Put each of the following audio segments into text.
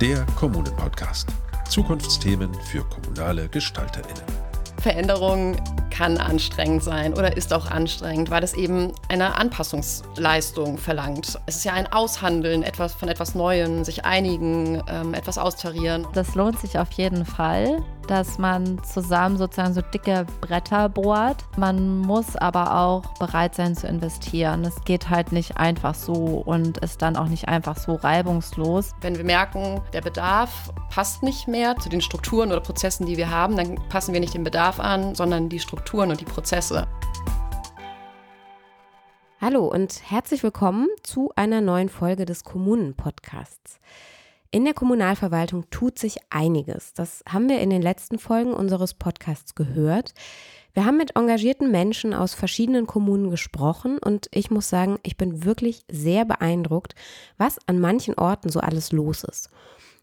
der Kommunen-Podcast. Zukunftsthemen für kommunale GestalterInnen. Veränderung kann anstrengend sein oder ist auch anstrengend, weil es eben eine Anpassungsleistung verlangt. Es ist ja ein Aushandeln etwas von etwas Neuem, sich einigen, ähm, etwas austarieren. Das lohnt sich auf jeden Fall dass man zusammen sozusagen so dicke Bretter bohrt. Man muss aber auch bereit sein zu investieren. Es geht halt nicht einfach so und ist dann auch nicht einfach so reibungslos. Wenn wir merken, der Bedarf passt nicht mehr zu den Strukturen oder Prozessen, die wir haben, dann passen wir nicht den Bedarf an, sondern die Strukturen und die Prozesse. Hallo und herzlich willkommen zu einer neuen Folge des Kommunen-Podcasts. In der Kommunalverwaltung tut sich einiges. Das haben wir in den letzten Folgen unseres Podcasts gehört. Wir haben mit engagierten Menschen aus verschiedenen Kommunen gesprochen und ich muss sagen, ich bin wirklich sehr beeindruckt, was an manchen Orten so alles los ist.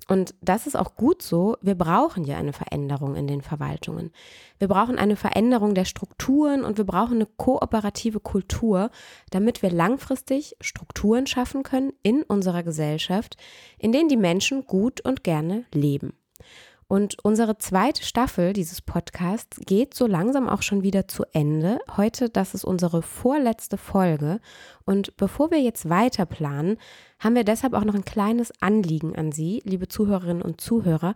Und das ist auch gut so. Wir brauchen ja eine Veränderung in den Verwaltungen. Wir brauchen eine Veränderung der Strukturen und wir brauchen eine kooperative Kultur, damit wir langfristig Strukturen schaffen können in unserer Gesellschaft, in denen die Menschen gut und gerne leben. Und unsere zweite Staffel dieses Podcasts geht so langsam auch schon wieder zu Ende. Heute, das ist unsere vorletzte Folge. Und bevor wir jetzt weiter planen, haben wir deshalb auch noch ein kleines Anliegen an Sie, liebe Zuhörerinnen und Zuhörer.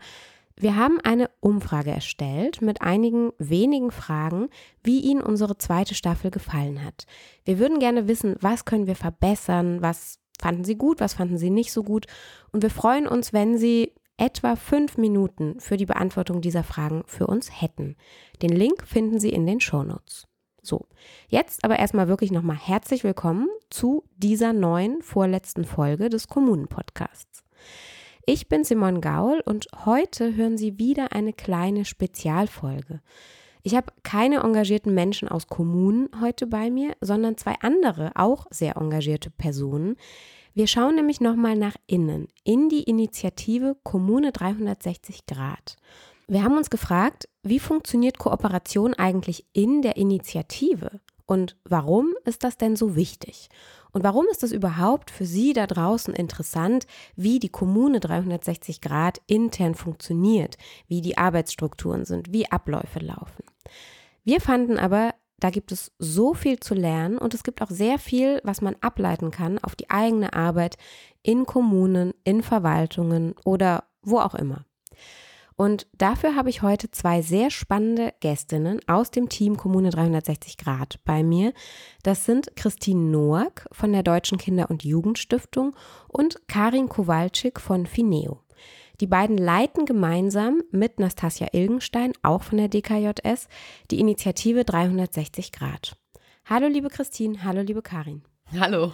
Wir haben eine Umfrage erstellt mit einigen wenigen Fragen, wie Ihnen unsere zweite Staffel gefallen hat. Wir würden gerne wissen, was können wir verbessern, was fanden Sie gut, was fanden Sie nicht so gut. Und wir freuen uns, wenn Sie etwa fünf Minuten für die Beantwortung dieser Fragen für uns hätten. Den Link finden Sie in den Shownotes. So, jetzt aber erstmal wirklich nochmal herzlich willkommen zu dieser neuen vorletzten Folge des Kommunen-Podcasts. Ich bin Simon Gaul und heute hören Sie wieder eine kleine Spezialfolge. Ich habe keine engagierten Menschen aus Kommunen heute bei mir, sondern zwei andere, auch sehr engagierte Personen, wir schauen nämlich nochmal nach innen, in die Initiative Kommune 360 Grad. Wir haben uns gefragt, wie funktioniert Kooperation eigentlich in der Initiative? Und warum ist das denn so wichtig? Und warum ist es überhaupt für Sie da draußen interessant, wie die Kommune 360 Grad intern funktioniert, wie die Arbeitsstrukturen sind, wie Abläufe laufen? Wir fanden aber, da gibt es so viel zu lernen und es gibt auch sehr viel, was man ableiten kann auf die eigene Arbeit in Kommunen, in Verwaltungen oder wo auch immer. Und dafür habe ich heute zwei sehr spannende Gästinnen aus dem Team Kommune 360 Grad bei mir. Das sind Christine Noack von der Deutschen Kinder- und Jugendstiftung und Karin Kowalczyk von Fineo. Die beiden leiten gemeinsam mit Nastasia Ilgenstein, auch von der DKJS, die Initiative 360 Grad. Hallo liebe Christine, hallo liebe Karin. Hallo.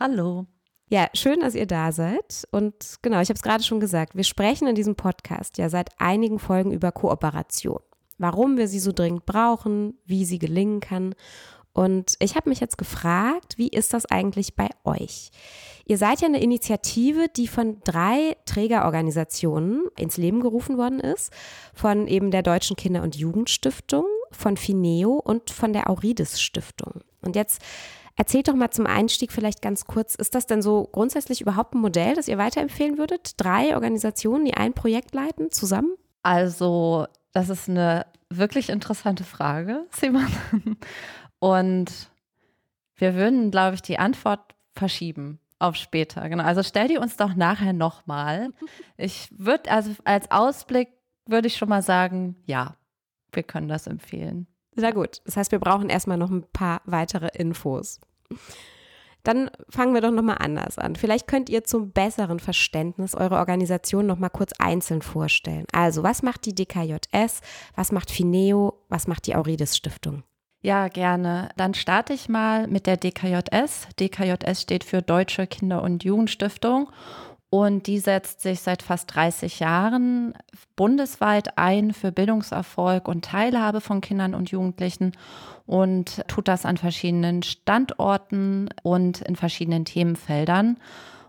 Hallo. Ja, schön, dass ihr da seid. Und genau, ich habe es gerade schon gesagt, wir sprechen in diesem Podcast ja seit einigen Folgen über Kooperation. Warum wir sie so dringend brauchen, wie sie gelingen kann. Und ich habe mich jetzt gefragt, wie ist das eigentlich bei euch? Ihr seid ja eine Initiative, die von drei Trägerorganisationen ins Leben gerufen worden ist. Von eben der Deutschen Kinder- und Jugendstiftung, von Fineo und von der Aurides Stiftung. Und jetzt erzählt doch mal zum Einstieg vielleicht ganz kurz, ist das denn so grundsätzlich überhaupt ein Modell, das ihr weiterempfehlen würdet? Drei Organisationen, die ein Projekt leiten, zusammen? Also, das ist eine wirklich interessante Frage, Simon. Und wir würden, glaube ich, die Antwort verschieben auf später. Genau. Also stell die uns doch nachher nochmal. Ich würde, also als Ausblick würde ich schon mal sagen, ja, wir können das empfehlen. Sehr gut. Das heißt, wir brauchen erstmal noch ein paar weitere Infos. Dann fangen wir doch nochmal anders an. Vielleicht könnt ihr zum besseren Verständnis eure Organisation nochmal kurz einzeln vorstellen. Also, was macht die DKJS? Was macht Fineo? Was macht die Aurides Stiftung? Ja, gerne. Dann starte ich mal mit der DKJS. DKJS steht für Deutsche Kinder- und Jugendstiftung und die setzt sich seit fast 30 Jahren bundesweit ein für Bildungserfolg und Teilhabe von Kindern und Jugendlichen und tut das an verschiedenen Standorten und in verschiedenen Themenfeldern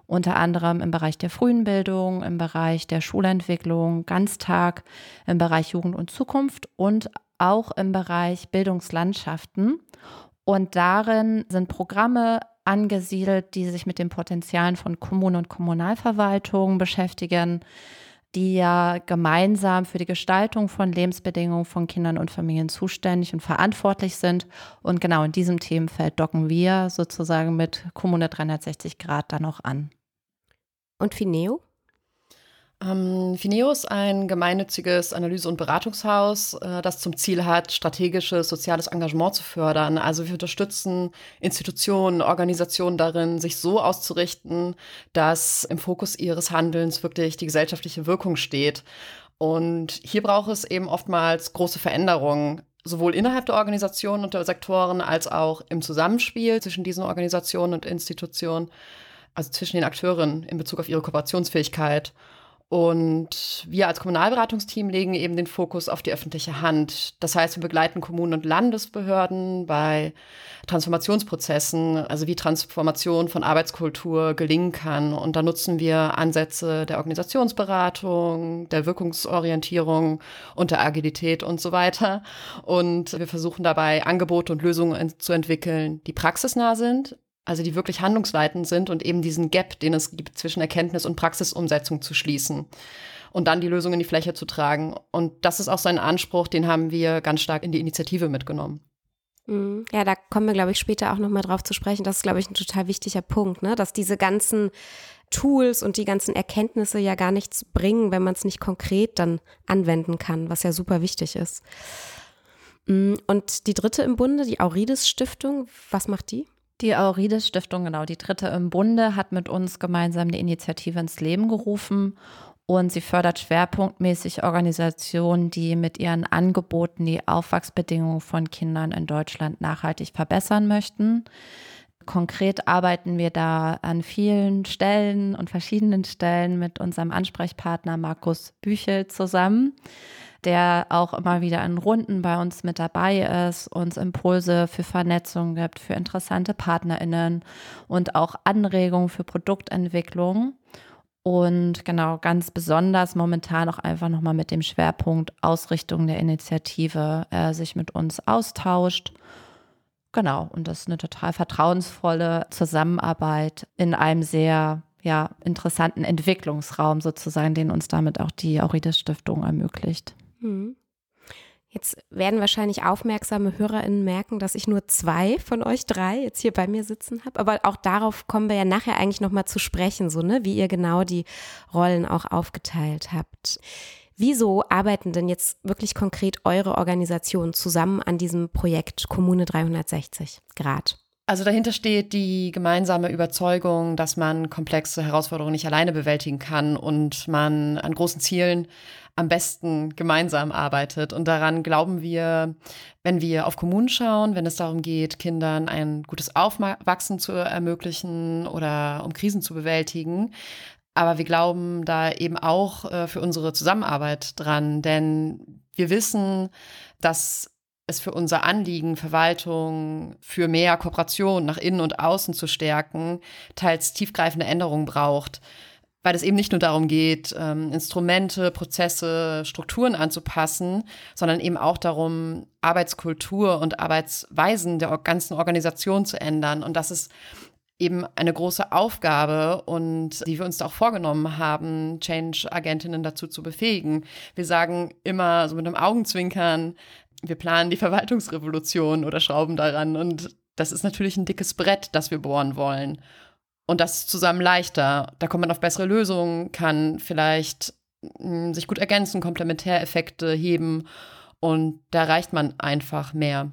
unter anderem im Bereich der frühen Bildung, im Bereich der Schulentwicklung, Ganztag, im Bereich Jugend und Zukunft und auch im Bereich Bildungslandschaften. Und darin sind Programme angesiedelt, die sich mit den Potenzialen von Kommunen und Kommunalverwaltungen beschäftigen, die ja gemeinsam für die Gestaltung von Lebensbedingungen von Kindern und Familien zuständig und verantwortlich sind. Und genau in diesem Themenfeld docken wir sozusagen mit Kommune 360 Grad dann auch an. Und Fineo? Ähm, Fineo ist ein gemeinnütziges Analyse- und Beratungshaus, äh, das zum Ziel hat, strategisches soziales Engagement zu fördern. Also wir unterstützen Institutionen, Organisationen darin, sich so auszurichten, dass im Fokus ihres Handelns wirklich die gesellschaftliche Wirkung steht. Und hier braucht es eben oftmals große Veränderungen, sowohl innerhalb der Organisationen und der Sektoren als auch im Zusammenspiel zwischen diesen Organisationen und Institutionen, also zwischen den Akteuren in Bezug auf ihre Kooperationsfähigkeit. Und wir als Kommunalberatungsteam legen eben den Fokus auf die öffentliche Hand. Das heißt, wir begleiten Kommunen und Landesbehörden bei Transformationsprozessen, also wie Transformation von Arbeitskultur gelingen kann. Und da nutzen wir Ansätze der Organisationsberatung, der Wirkungsorientierung und der Agilität und so weiter. Und wir versuchen dabei Angebote und Lösungen zu entwickeln, die praxisnah sind, also die wirklich handlungsleitend sind und eben diesen Gap, den es gibt zwischen Erkenntnis und Praxisumsetzung zu schließen und dann die Lösung in die Fläche zu tragen. Und das ist auch sein Anspruch, den haben wir ganz stark in die Initiative mitgenommen. Mhm. Ja, da kommen wir, glaube ich, später auch nochmal drauf zu sprechen. Das ist, glaube ich, ein total wichtiger Punkt, ne? dass diese ganzen Tools und die ganzen Erkenntnisse ja gar nichts bringen, wenn man es nicht konkret dann anwenden kann, was ja super wichtig ist. Mhm. Und die dritte im Bunde, die Aurides Stiftung, was macht die? Die Aurides Stiftung, genau, die dritte im Bunde, hat mit uns gemeinsam eine Initiative ins Leben gerufen und sie fördert schwerpunktmäßig Organisationen, die mit ihren Angeboten die Aufwachsbedingungen von Kindern in Deutschland nachhaltig verbessern möchten. Konkret arbeiten wir da an vielen Stellen und verschiedenen Stellen mit unserem Ansprechpartner Markus Büchel zusammen der auch immer wieder in Runden bei uns mit dabei ist, uns Impulse für Vernetzung gibt, für interessante PartnerInnen und auch Anregungen für Produktentwicklung. Und genau, ganz besonders momentan auch einfach nochmal mit dem Schwerpunkt Ausrichtung der Initiative äh, sich mit uns austauscht. Genau, und das ist eine total vertrauensvolle Zusammenarbeit in einem sehr ja, interessanten Entwicklungsraum sozusagen, den uns damit auch die Aurides Stiftung ermöglicht. Hm. Jetzt werden wahrscheinlich aufmerksame HörerInnen merken, dass ich nur zwei von euch drei jetzt hier bei mir sitzen habe. Aber auch darauf kommen wir ja nachher eigentlich nochmal zu sprechen, so, ne, wie ihr genau die Rollen auch aufgeteilt habt. Wieso arbeiten denn jetzt wirklich konkret eure Organisationen zusammen an diesem Projekt Kommune 360 Grad? Also dahinter steht die gemeinsame Überzeugung, dass man komplexe Herausforderungen nicht alleine bewältigen kann und man an großen Zielen am besten gemeinsam arbeitet. Und daran glauben wir, wenn wir auf Kommunen schauen, wenn es darum geht, Kindern ein gutes Aufwachsen zu ermöglichen oder um Krisen zu bewältigen. Aber wir glauben da eben auch äh, für unsere Zusammenarbeit dran, denn wir wissen, dass es für unser Anliegen, Verwaltung für mehr Kooperation nach innen und außen zu stärken, teils tiefgreifende Änderungen braucht weil es eben nicht nur darum geht, ähm, Instrumente, Prozesse, Strukturen anzupassen, sondern eben auch darum, Arbeitskultur und Arbeitsweisen der ganzen Organisation zu ändern. Und das ist eben eine große Aufgabe und die wir uns da auch vorgenommen haben, Change-Agentinnen dazu zu befähigen. Wir sagen immer so mit einem Augenzwinkern, wir planen die Verwaltungsrevolution oder schrauben daran und das ist natürlich ein dickes Brett, das wir bohren wollen. Und das ist zusammen leichter. Da kommt man auf bessere Lösungen, kann vielleicht mh, hm, sich gut ergänzen, Komplementäreffekte heben und da erreicht man einfach mehr.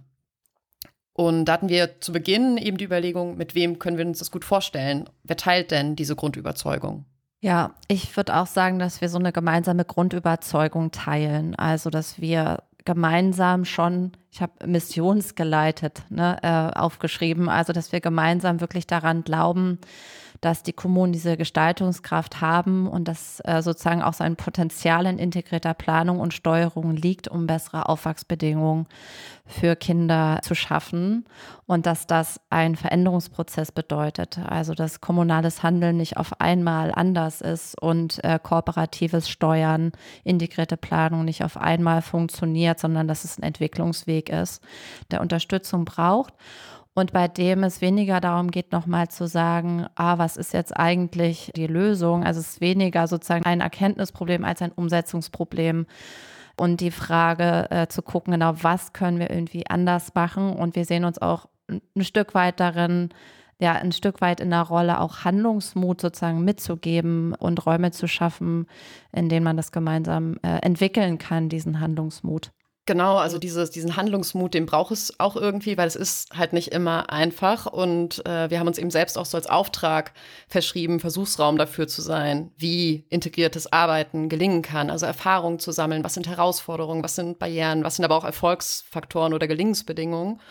Und da hatten wir zu Beginn eben die Überlegung, mit wem können wir uns das gut vorstellen? Wer teilt denn diese Grundüberzeugung? Ja, ich würde auch sagen, dass wir so eine gemeinsame Grundüberzeugung teilen. Also, dass wir gemeinsam schon, ich habe missionsgeleitet ne, äh, aufgeschrieben, also dass wir gemeinsam wirklich daran glauben, dass die Kommunen diese Gestaltungskraft haben und dass äh, sozusagen auch sein Potenzial in integrierter Planung und Steuerung liegt, um bessere Aufwachsbedingungen für Kinder zu schaffen und dass das ein Veränderungsprozess bedeutet. Also dass kommunales Handeln nicht auf einmal anders ist und äh, kooperatives Steuern, integrierte Planung nicht auf einmal funktioniert, sondern dass es ein Entwicklungsweg ist, der Unterstützung braucht. Und bei dem es weniger darum geht, nochmal zu sagen, ah, was ist jetzt eigentlich die Lösung? Also es ist weniger sozusagen ein Erkenntnisproblem als ein Umsetzungsproblem. Und die Frage äh, zu gucken, genau, was können wir irgendwie anders machen? Und wir sehen uns auch ein Stück weit darin, ja, ein Stück weit in der Rolle auch Handlungsmut sozusagen mitzugeben und Räume zu schaffen, in denen man das gemeinsam äh, entwickeln kann, diesen Handlungsmut. Genau, also dieses, diesen Handlungsmut, den braucht es auch irgendwie, weil es ist halt nicht immer einfach. Und äh, wir haben uns eben selbst auch so als Auftrag verschrieben, Versuchsraum dafür zu sein, wie integriertes Arbeiten gelingen kann. Also Erfahrungen zu sammeln, was sind Herausforderungen, was sind Barrieren, was sind aber auch Erfolgsfaktoren oder Gelingensbedingungen.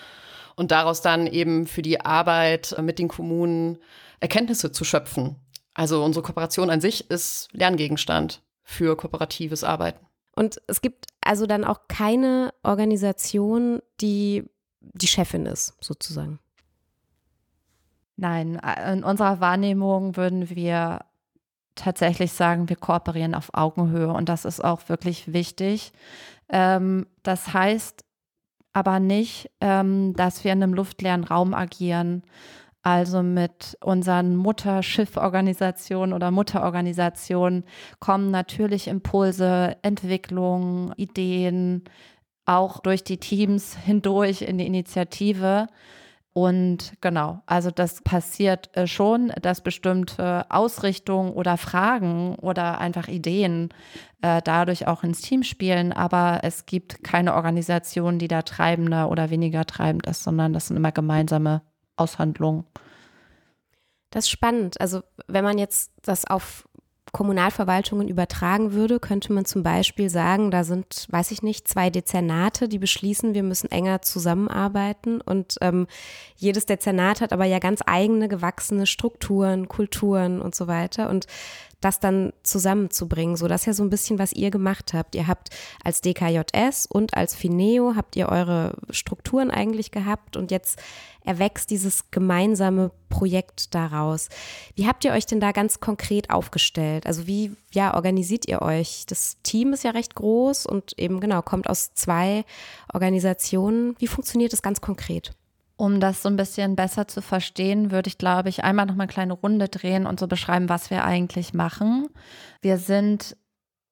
Und daraus dann eben für die Arbeit mit den Kommunen Erkenntnisse zu schöpfen. Also unsere Kooperation an sich ist Lerngegenstand für kooperatives Arbeiten. Und es gibt also dann auch keine Organisation, die die Chefin ist, sozusagen. Nein, in unserer Wahrnehmung würden wir tatsächlich sagen, wir kooperieren auf Augenhöhe und das ist auch wirklich wichtig. Ähm, das heißt aber nicht, ähm, dass wir in einem luftleeren Raum agieren, also mit unseren Mutterschifforganisationen oder Mutterorganisationen kommen natürlich Impulse, Entwicklungen, Ideen, auch durch die Teams hindurch in die Initiative. Und genau, also das passiert äh, schon, dass bestimmte Ausrichtungen oder Fragen oder einfach Ideen äh, dadurch auch ins Team spielen. Aber es gibt keine Organisation, die da treibender oder weniger treibend ist, sondern das sind immer gemeinsame Aushandlung. Das ist spannend. Also wenn man jetzt das auf Kommunalverwaltungen übertragen würde, könnte man zum Beispiel sagen, da sind, weiß ich nicht, zwei Dezernate, die beschließen, wir müssen enger zusammenarbeiten. Und ähm, jedes Dezernat hat aber ja ganz eigene gewachsene Strukturen, Kulturen und so weiter. Und das dann zusammenzubringen. So, das ist ja so ein bisschen, was ihr gemacht habt. Ihr habt als DKJS und als Fineo habt ihr eure Strukturen eigentlich gehabt und jetzt erwächst dieses gemeinsame Projekt daraus. Wie habt ihr euch denn da ganz konkret aufgestellt? Also wie, ja, organisiert ihr euch? Das Team ist ja recht groß und eben genau, kommt aus zwei Organisationen. Wie funktioniert das ganz konkret? Um das so ein bisschen besser zu verstehen, würde ich, glaube ich, einmal noch mal eine kleine Runde drehen und so beschreiben, was wir eigentlich machen. Wir sind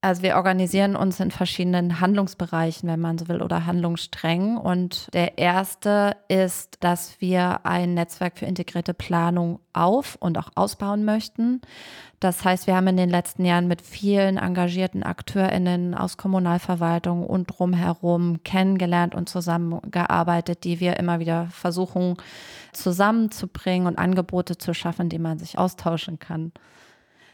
also wir organisieren uns in verschiedenen Handlungsbereichen, wenn man so will, oder Handlungssträngen. Und der erste ist, dass wir ein Netzwerk für integrierte Planung auf und auch ausbauen möchten. Das heißt, wir haben in den letzten Jahren mit vielen engagierten AkteurInnen aus Kommunalverwaltung und drumherum kennengelernt und zusammengearbeitet, die wir immer wieder versuchen zusammenzubringen und Angebote zu schaffen, die man sich austauschen kann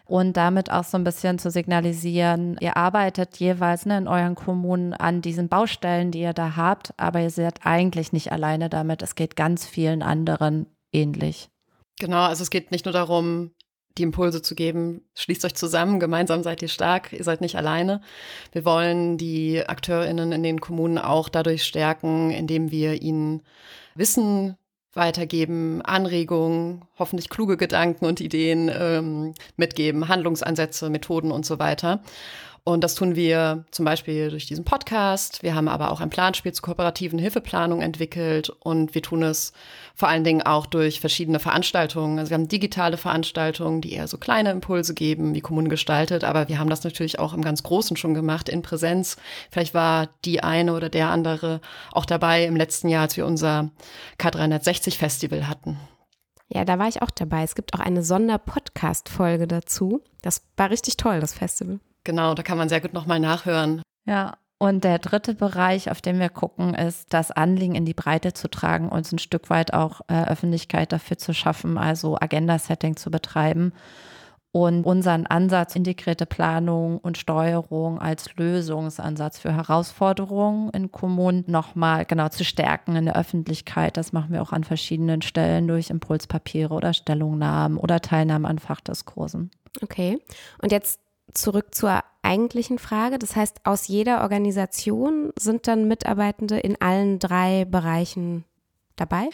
und damit auch so ein bisschen zu signalisieren, ihr arbeitet jeweils ne, in euren Kommunen an diesen Baustellen, die ihr da habt, aber ihr seid eigentlich nicht alleine damit. Es geht ganz vielen anderen ähnlich. Genau, also es geht nicht nur darum, die Impulse zu geben, schließt euch zusammen, gemeinsam seid ihr stark, ihr seid nicht alleine. Wir wollen die AkteurInnen in den Kommunen auch dadurch stärken, indem wir ihnen Wissen weitergeben, Anregungen, hoffentlich kluge Gedanken und Ideen ähm, mitgeben, Handlungsansätze, Methoden und so weiter. Und das tun wir zum Beispiel durch diesen Podcast. Wir haben aber auch ein Planspiel zur kooperativen Hilfeplanung entwickelt und wir tun es vor allen Dingen auch durch verschiedene Veranstaltungen. Also wir haben digitale Veranstaltungen, die eher so kleine Impulse geben, wie Kommunen gestaltet, aber wir haben das natürlich auch im ganz Großen schon gemacht, in Präsenz. Vielleicht war die eine oder der andere auch dabei im letzten Jahr, als wir unser K360 Festival hatten. Ja, da war ich auch dabei. Es gibt auch eine Sonderpodcast-Folge dazu. Das war richtig toll, das Festival. Genau, da kann man sehr gut nochmal nachhören. Ja, und der dritte Bereich, auf den wir gucken, ist, das Anliegen in die Breite zu tragen, uns ein Stück weit auch äh, Öffentlichkeit dafür zu schaffen, also Agenda-Setting zu betreiben und unseren Ansatz integrierte Planung und Steuerung als Lösungsansatz für Herausforderungen in Kommunen nochmal genau zu stärken in der Öffentlichkeit. Das machen wir auch an verschiedenen Stellen durch Impulspapiere oder Stellungnahmen oder Teilnahme an Fachdiskursen. Okay. Und jetzt zurück zur eigentlichen Frage. Das heißt, aus jeder Organisation sind dann Mitarbeitende in allen drei Bereichen dabei?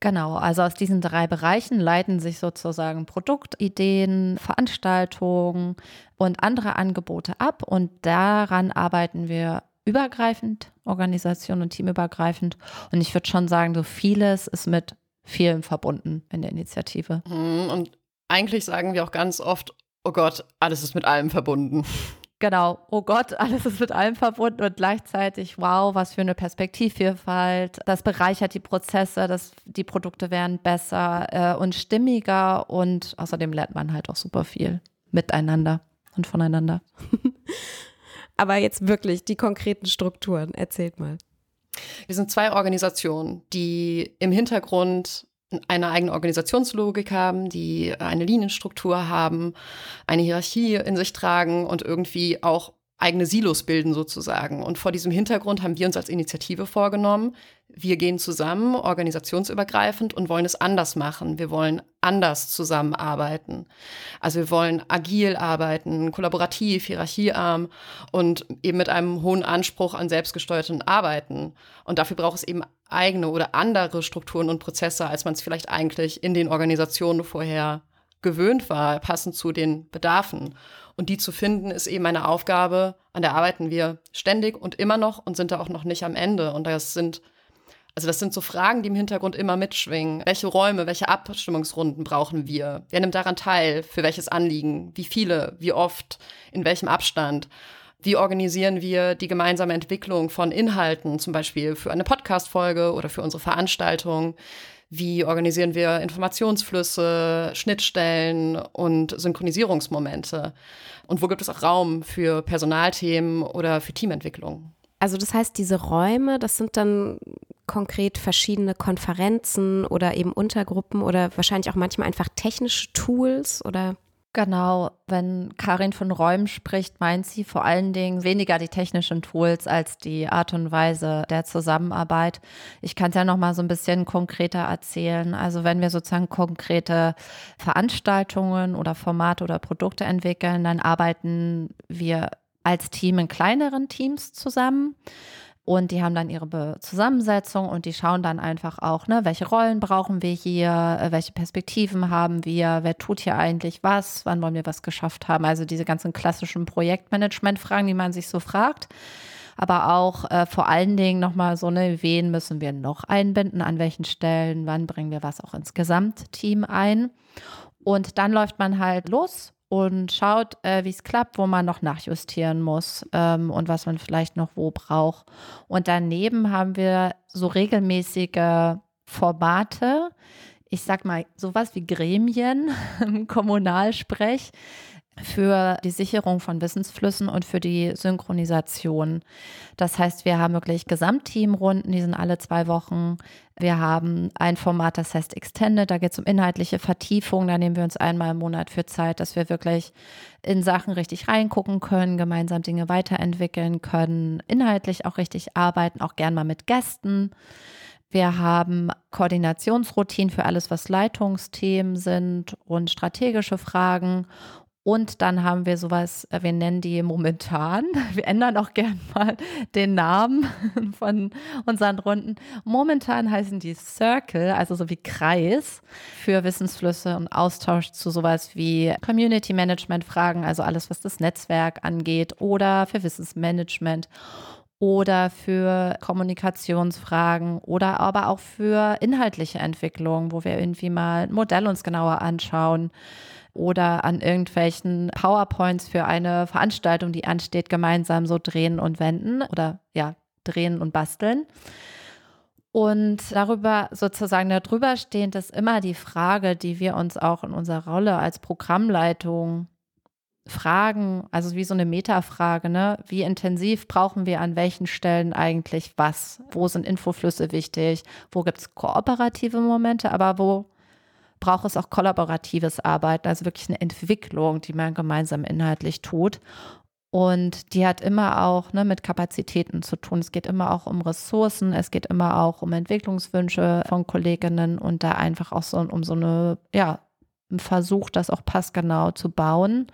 Genau, also aus diesen drei Bereichen leiten sich sozusagen Produktideen, Veranstaltungen und andere Angebote ab und daran arbeiten wir übergreifend, Organisation und teamübergreifend. Und ich würde schon sagen, so vieles ist mit vielen verbunden in der Initiative. Mhm, und eigentlich sagen wir auch ganz oft, oh Gott, alles ist mit allem verbunden. Genau, oh Gott, alles ist mit allem verbunden und gleichzeitig, wow, was für eine Perspektivvielfalt. Das bereichert die Prozesse, das, die Produkte werden besser äh, und stimmiger und außerdem lernt man halt auch super viel miteinander und voneinander. Aber jetzt wirklich die konkreten Strukturen, erzählt mal. Wir sind zwei Organisationen, die im Hintergrund eine eigene Organisationslogik haben, die eine Linienstruktur haben, eine Hierarchie in sich tragen und irgendwie auch eigene Silos bilden sozusagen. Und vor diesem Hintergrund haben wir uns als Initiative vorgenommen, wir gehen zusammen, organisationsübergreifend und wollen es anders machen. Wir wollen anders zusammenarbeiten. Also wir wollen agil arbeiten, kollaborativ, hierarchiearm und eben mit einem hohen Anspruch an selbstgesteuerten Arbeiten. Und dafür braucht es eben eigene oder andere Strukturen und Prozesse, als man es vielleicht eigentlich in den Organisationen vorher gewöhnt war, passend zu den Bedarfen. Und die zu finden, ist eben eine Aufgabe, an der arbeiten wir ständig und immer noch und sind da auch noch nicht am Ende. Und das sind, also das sind so Fragen, die im Hintergrund immer mitschwingen. Welche Räume, welche Abstimmungsrunden brauchen wir? Wer nimmt daran teil? Für welches Anliegen? Wie viele? Wie oft? In welchem Abstand? Wie organisieren wir die gemeinsame Entwicklung von Inhalten, zum Beispiel für eine Podcast-Folge oder für unsere Veranstaltung? Wie organisieren wir Informationsflüsse, Schnittstellen und Synchronisierungsmomente? Und wo gibt es auch Raum für Personalthemen oder für Teamentwicklung? Also das heißt, diese Räume, das sind dann konkret verschiedene Konferenzen oder eben Untergruppen oder wahrscheinlich auch manchmal einfach technische Tools oder Genau, wenn Karin von Räumen spricht, meint sie vor allen Dingen weniger die technischen Tools als die Art und Weise der Zusammenarbeit. Ich kann es ja noch mal so ein bisschen konkreter erzählen. Also wenn wir sozusagen konkrete Veranstaltungen oder Formate oder Produkte entwickeln, dann arbeiten wir als Team in kleineren Teams zusammen. Und die haben dann ihre Zusammensetzung und die schauen dann einfach auch, ne, welche Rollen brauchen wir hier, äh, welche Perspektiven haben wir, wer tut hier eigentlich was, wann wollen wir was geschafft haben. Also diese ganzen klassischen Projektmanagement-Fragen, die man sich so fragt. Aber auch äh, vor allen Dingen nochmal so eine, wen müssen wir noch einbinden, an welchen Stellen, wann bringen wir was auch ins Gesamtteam ein. Und dann läuft man halt los und schaut, äh, wie es klappt, wo man noch nachjustieren muss ähm, und was man vielleicht noch wo braucht. Und daneben haben wir so regelmäßige Formate, ich sag mal sowas wie Gremien im Kommunalsprech, für die Sicherung von Wissensflüssen und für die Synchronisation. Das heißt, wir haben wirklich Gesamtteamrunden, die sind alle zwei Wochen. Wir haben ein Format, das heißt Extended, da geht es um inhaltliche Vertiefung. Da nehmen wir uns einmal im Monat für Zeit, dass wir wirklich in Sachen richtig reingucken können, gemeinsam Dinge weiterentwickeln können, inhaltlich auch richtig arbeiten, auch gern mal mit Gästen. Wir haben Koordinationsroutinen für alles, was Leitungsthemen sind und strategische Fragen. Und dann haben wir sowas, äh, wir nennen die momentan, wir ändern auch gern mal den Namen von unseren Runden. Momentan heißen die Circle, also so wie Kreis, für Wissensflüsse und Austausch zu sowas wie Community Management Fragen, also alles, was das Netzwerk angeht, oder für Wissensmanagement oder für Kommunikationsfragen oder aber auch für inhaltliche Entwicklung, wo wir irgendwie mal ein Modell uns genauer anschauen oder an irgendwelchen PowerPoints für eine Veranstaltung, die ansteht, gemeinsam so drehen und wenden oder ja, drehen und basteln. Und darüber sozusagen darüber stehend ist immer die Frage, die wir uns auch in unserer Rolle als Programmleitung fragen, also wie so eine Metafrage, ne? Wie intensiv brauchen wir an welchen Stellen eigentlich was? Wo sind Infoflüsse wichtig? Wo gibt es kooperative Momente, aber wo braucht es auch kollaboratives Arbeiten, also wirklich eine Entwicklung, die man gemeinsam inhaltlich tut. Und die hat immer auch ne, mit Kapazitäten zu tun. Es geht immer auch um Ressourcen, es geht immer auch um Entwicklungswünsche von Kolleginnen und da einfach auch so um so eine, ja, einen Versuch, das auch passgenau zu bauen.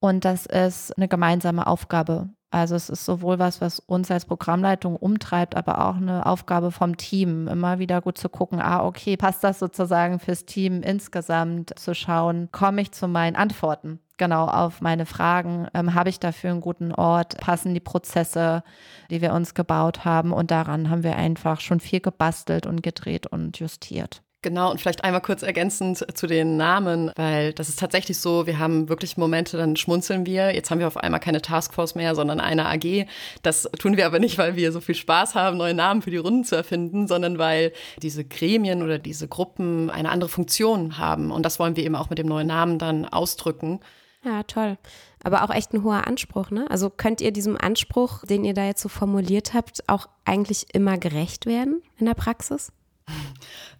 Und das ist eine gemeinsame Aufgabe. Also es ist sowohl was, was uns als Programmleitung umtreibt, aber auch eine Aufgabe vom Team, immer wieder gut zu gucken, ah, okay, passt das sozusagen fürs Team insgesamt zu schauen, komme ich zu meinen Antworten? Genau, auf meine Fragen, ähm, habe ich dafür einen guten Ort, passen die Prozesse, die wir uns gebaut haben und daran haben wir einfach schon viel gebastelt und gedreht und justiert. Genau, und vielleicht einmal kurz ergänzend zu den Namen, weil das ist tatsächlich so, wir haben wirklich Momente, dann schmunzeln wir. Jetzt haben wir auf einmal keine Taskforce mehr, sondern eine AG. Das tun wir aber nicht, weil wir so viel Spaß haben, neue Namen für die Runden zu erfinden, sondern weil diese Gremien oder diese Gruppen eine andere Funktion haben. Und das wollen wir eben auch mit dem neuen Namen dann ausdrücken. Ja, toll. Aber auch echt ein hoher Anspruch, ne? Also könnt ihr diesem Anspruch, den ihr da jetzt so formuliert habt, auch eigentlich immer gerecht werden in der Praxis?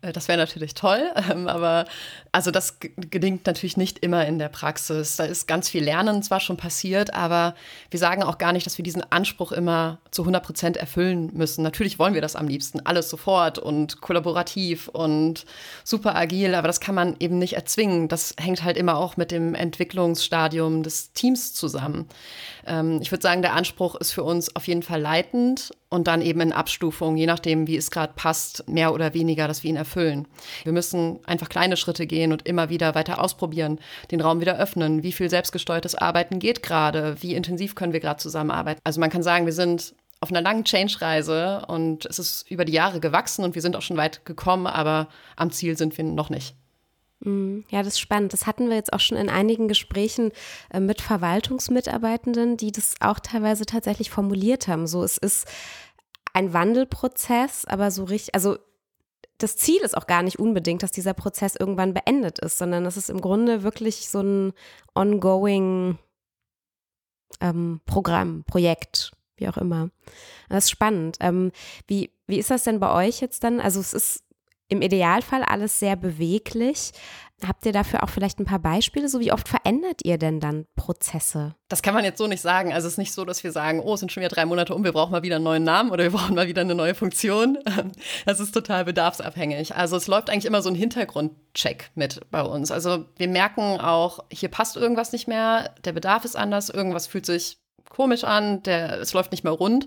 Äh, das wäre natürlich toll, ähm, aber also das gelingt natürlich nicht immer in der Praxis. Da ist ganz viel Lernen zwar schon passiert, aber wir sagen auch gar nicht, dass wir diesen Anspruch immer zu 100 Prozent erfüllen müssen. Natürlich wollen wir das am liebsten, alles sofort und kollaborativ und super agil, aber das kann man eben nicht erzwingen. Das hängt halt immer auch mit dem Entwicklungsstadium des Teams zusammen. Ähm, ich würde sagen, der Anspruch ist für uns auf jeden Fall leitend und dann eben in Abstufung, je nachdem, wie es gerade passt, mehr oder weniger, dass wir ihn erfüllen. Wir müssen einfach kleine Schritte gehen und immer wieder weiter ausprobieren, den Raum wieder öffnen. Wie viel selbstgesteuertes Arbeiten geht gerade? Wie intensiv können wir gerade zusammenarbeiten? Also man kann sagen, wir sind auf einer langen Change-Reise und es ist über die Jahre gewachsen und wir sind auch schon weit gekommen, aber am Ziel sind wir noch nicht. Mm, ja, das ist spannend. Das hatten wir jetzt auch schon in einigen Gesprächen äh, mit Verwaltungsmitarbeitenden, die das auch teilweise tatsächlich formuliert haben. So, es ist ein Wandelprozess, aber so richtig, also das Ziel ist auch gar nicht unbedingt, dass dieser Prozess irgendwann beendet ist, sondern es ist im Grunde wirklich so ein ongoing ähm, Programm, Projekt, wie auch immer. Das ist spannend. Ähm, wie, wie ist das denn bei euch jetzt dann? Also es ist im Idealfall alles sehr beweglich. Habt ihr dafür auch vielleicht ein paar Beispiele? So wie oft verändert ihr denn dann Prozesse? Das kann man jetzt so nicht sagen. Also es ist nicht so, dass wir sagen, oh, es sind schon wieder drei Monate um, wir brauchen mal wieder einen neuen Namen oder wir brauchen mal wieder eine neue Funktion. Das ist total bedarfsabhängig. Also es läuft eigentlich immer so ein Hintergrundcheck mit bei uns. Also wir merken auch, hier passt irgendwas nicht mehr, der Bedarf ist anders, irgendwas fühlt sich komisch an, der, es läuft nicht mehr rund.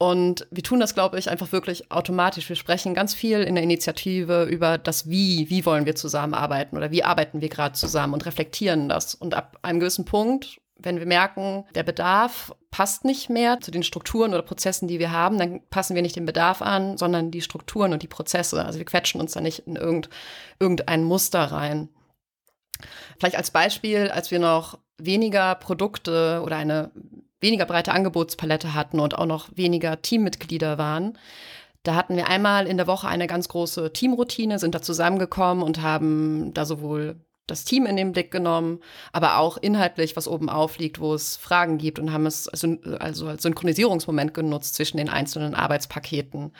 Und wir tun das, glaube ich, einfach wirklich automatisch. Wir sprechen ganz viel in der Initiative über das Wie, wie wollen wir zusammenarbeiten oder wie arbeiten wir gerade zusammen und reflektieren das. Und ab einem gewissen Punkt, wenn wir merken, der Bedarf passt nicht mehr zu den Strukturen oder Prozessen, die wir haben, dann passen wir nicht den Bedarf an, sondern die Strukturen und die Prozesse. Also wir quetschen uns da nicht in irgend, irgendein Muster rein. Vielleicht als Beispiel, als wir noch weniger Produkte oder eine weniger breite Angebotspalette hatten und auch noch weniger Teammitglieder waren. Da hatten wir einmal in der Woche eine ganz große Teamroutine, sind da zusammengekommen und haben da sowohl das Team in den Blick genommen, aber auch inhaltlich, was oben aufliegt, wo es Fragen gibt und haben es also, also als Synchronisierungsmoment genutzt zwischen den einzelnen Arbeitspaketen.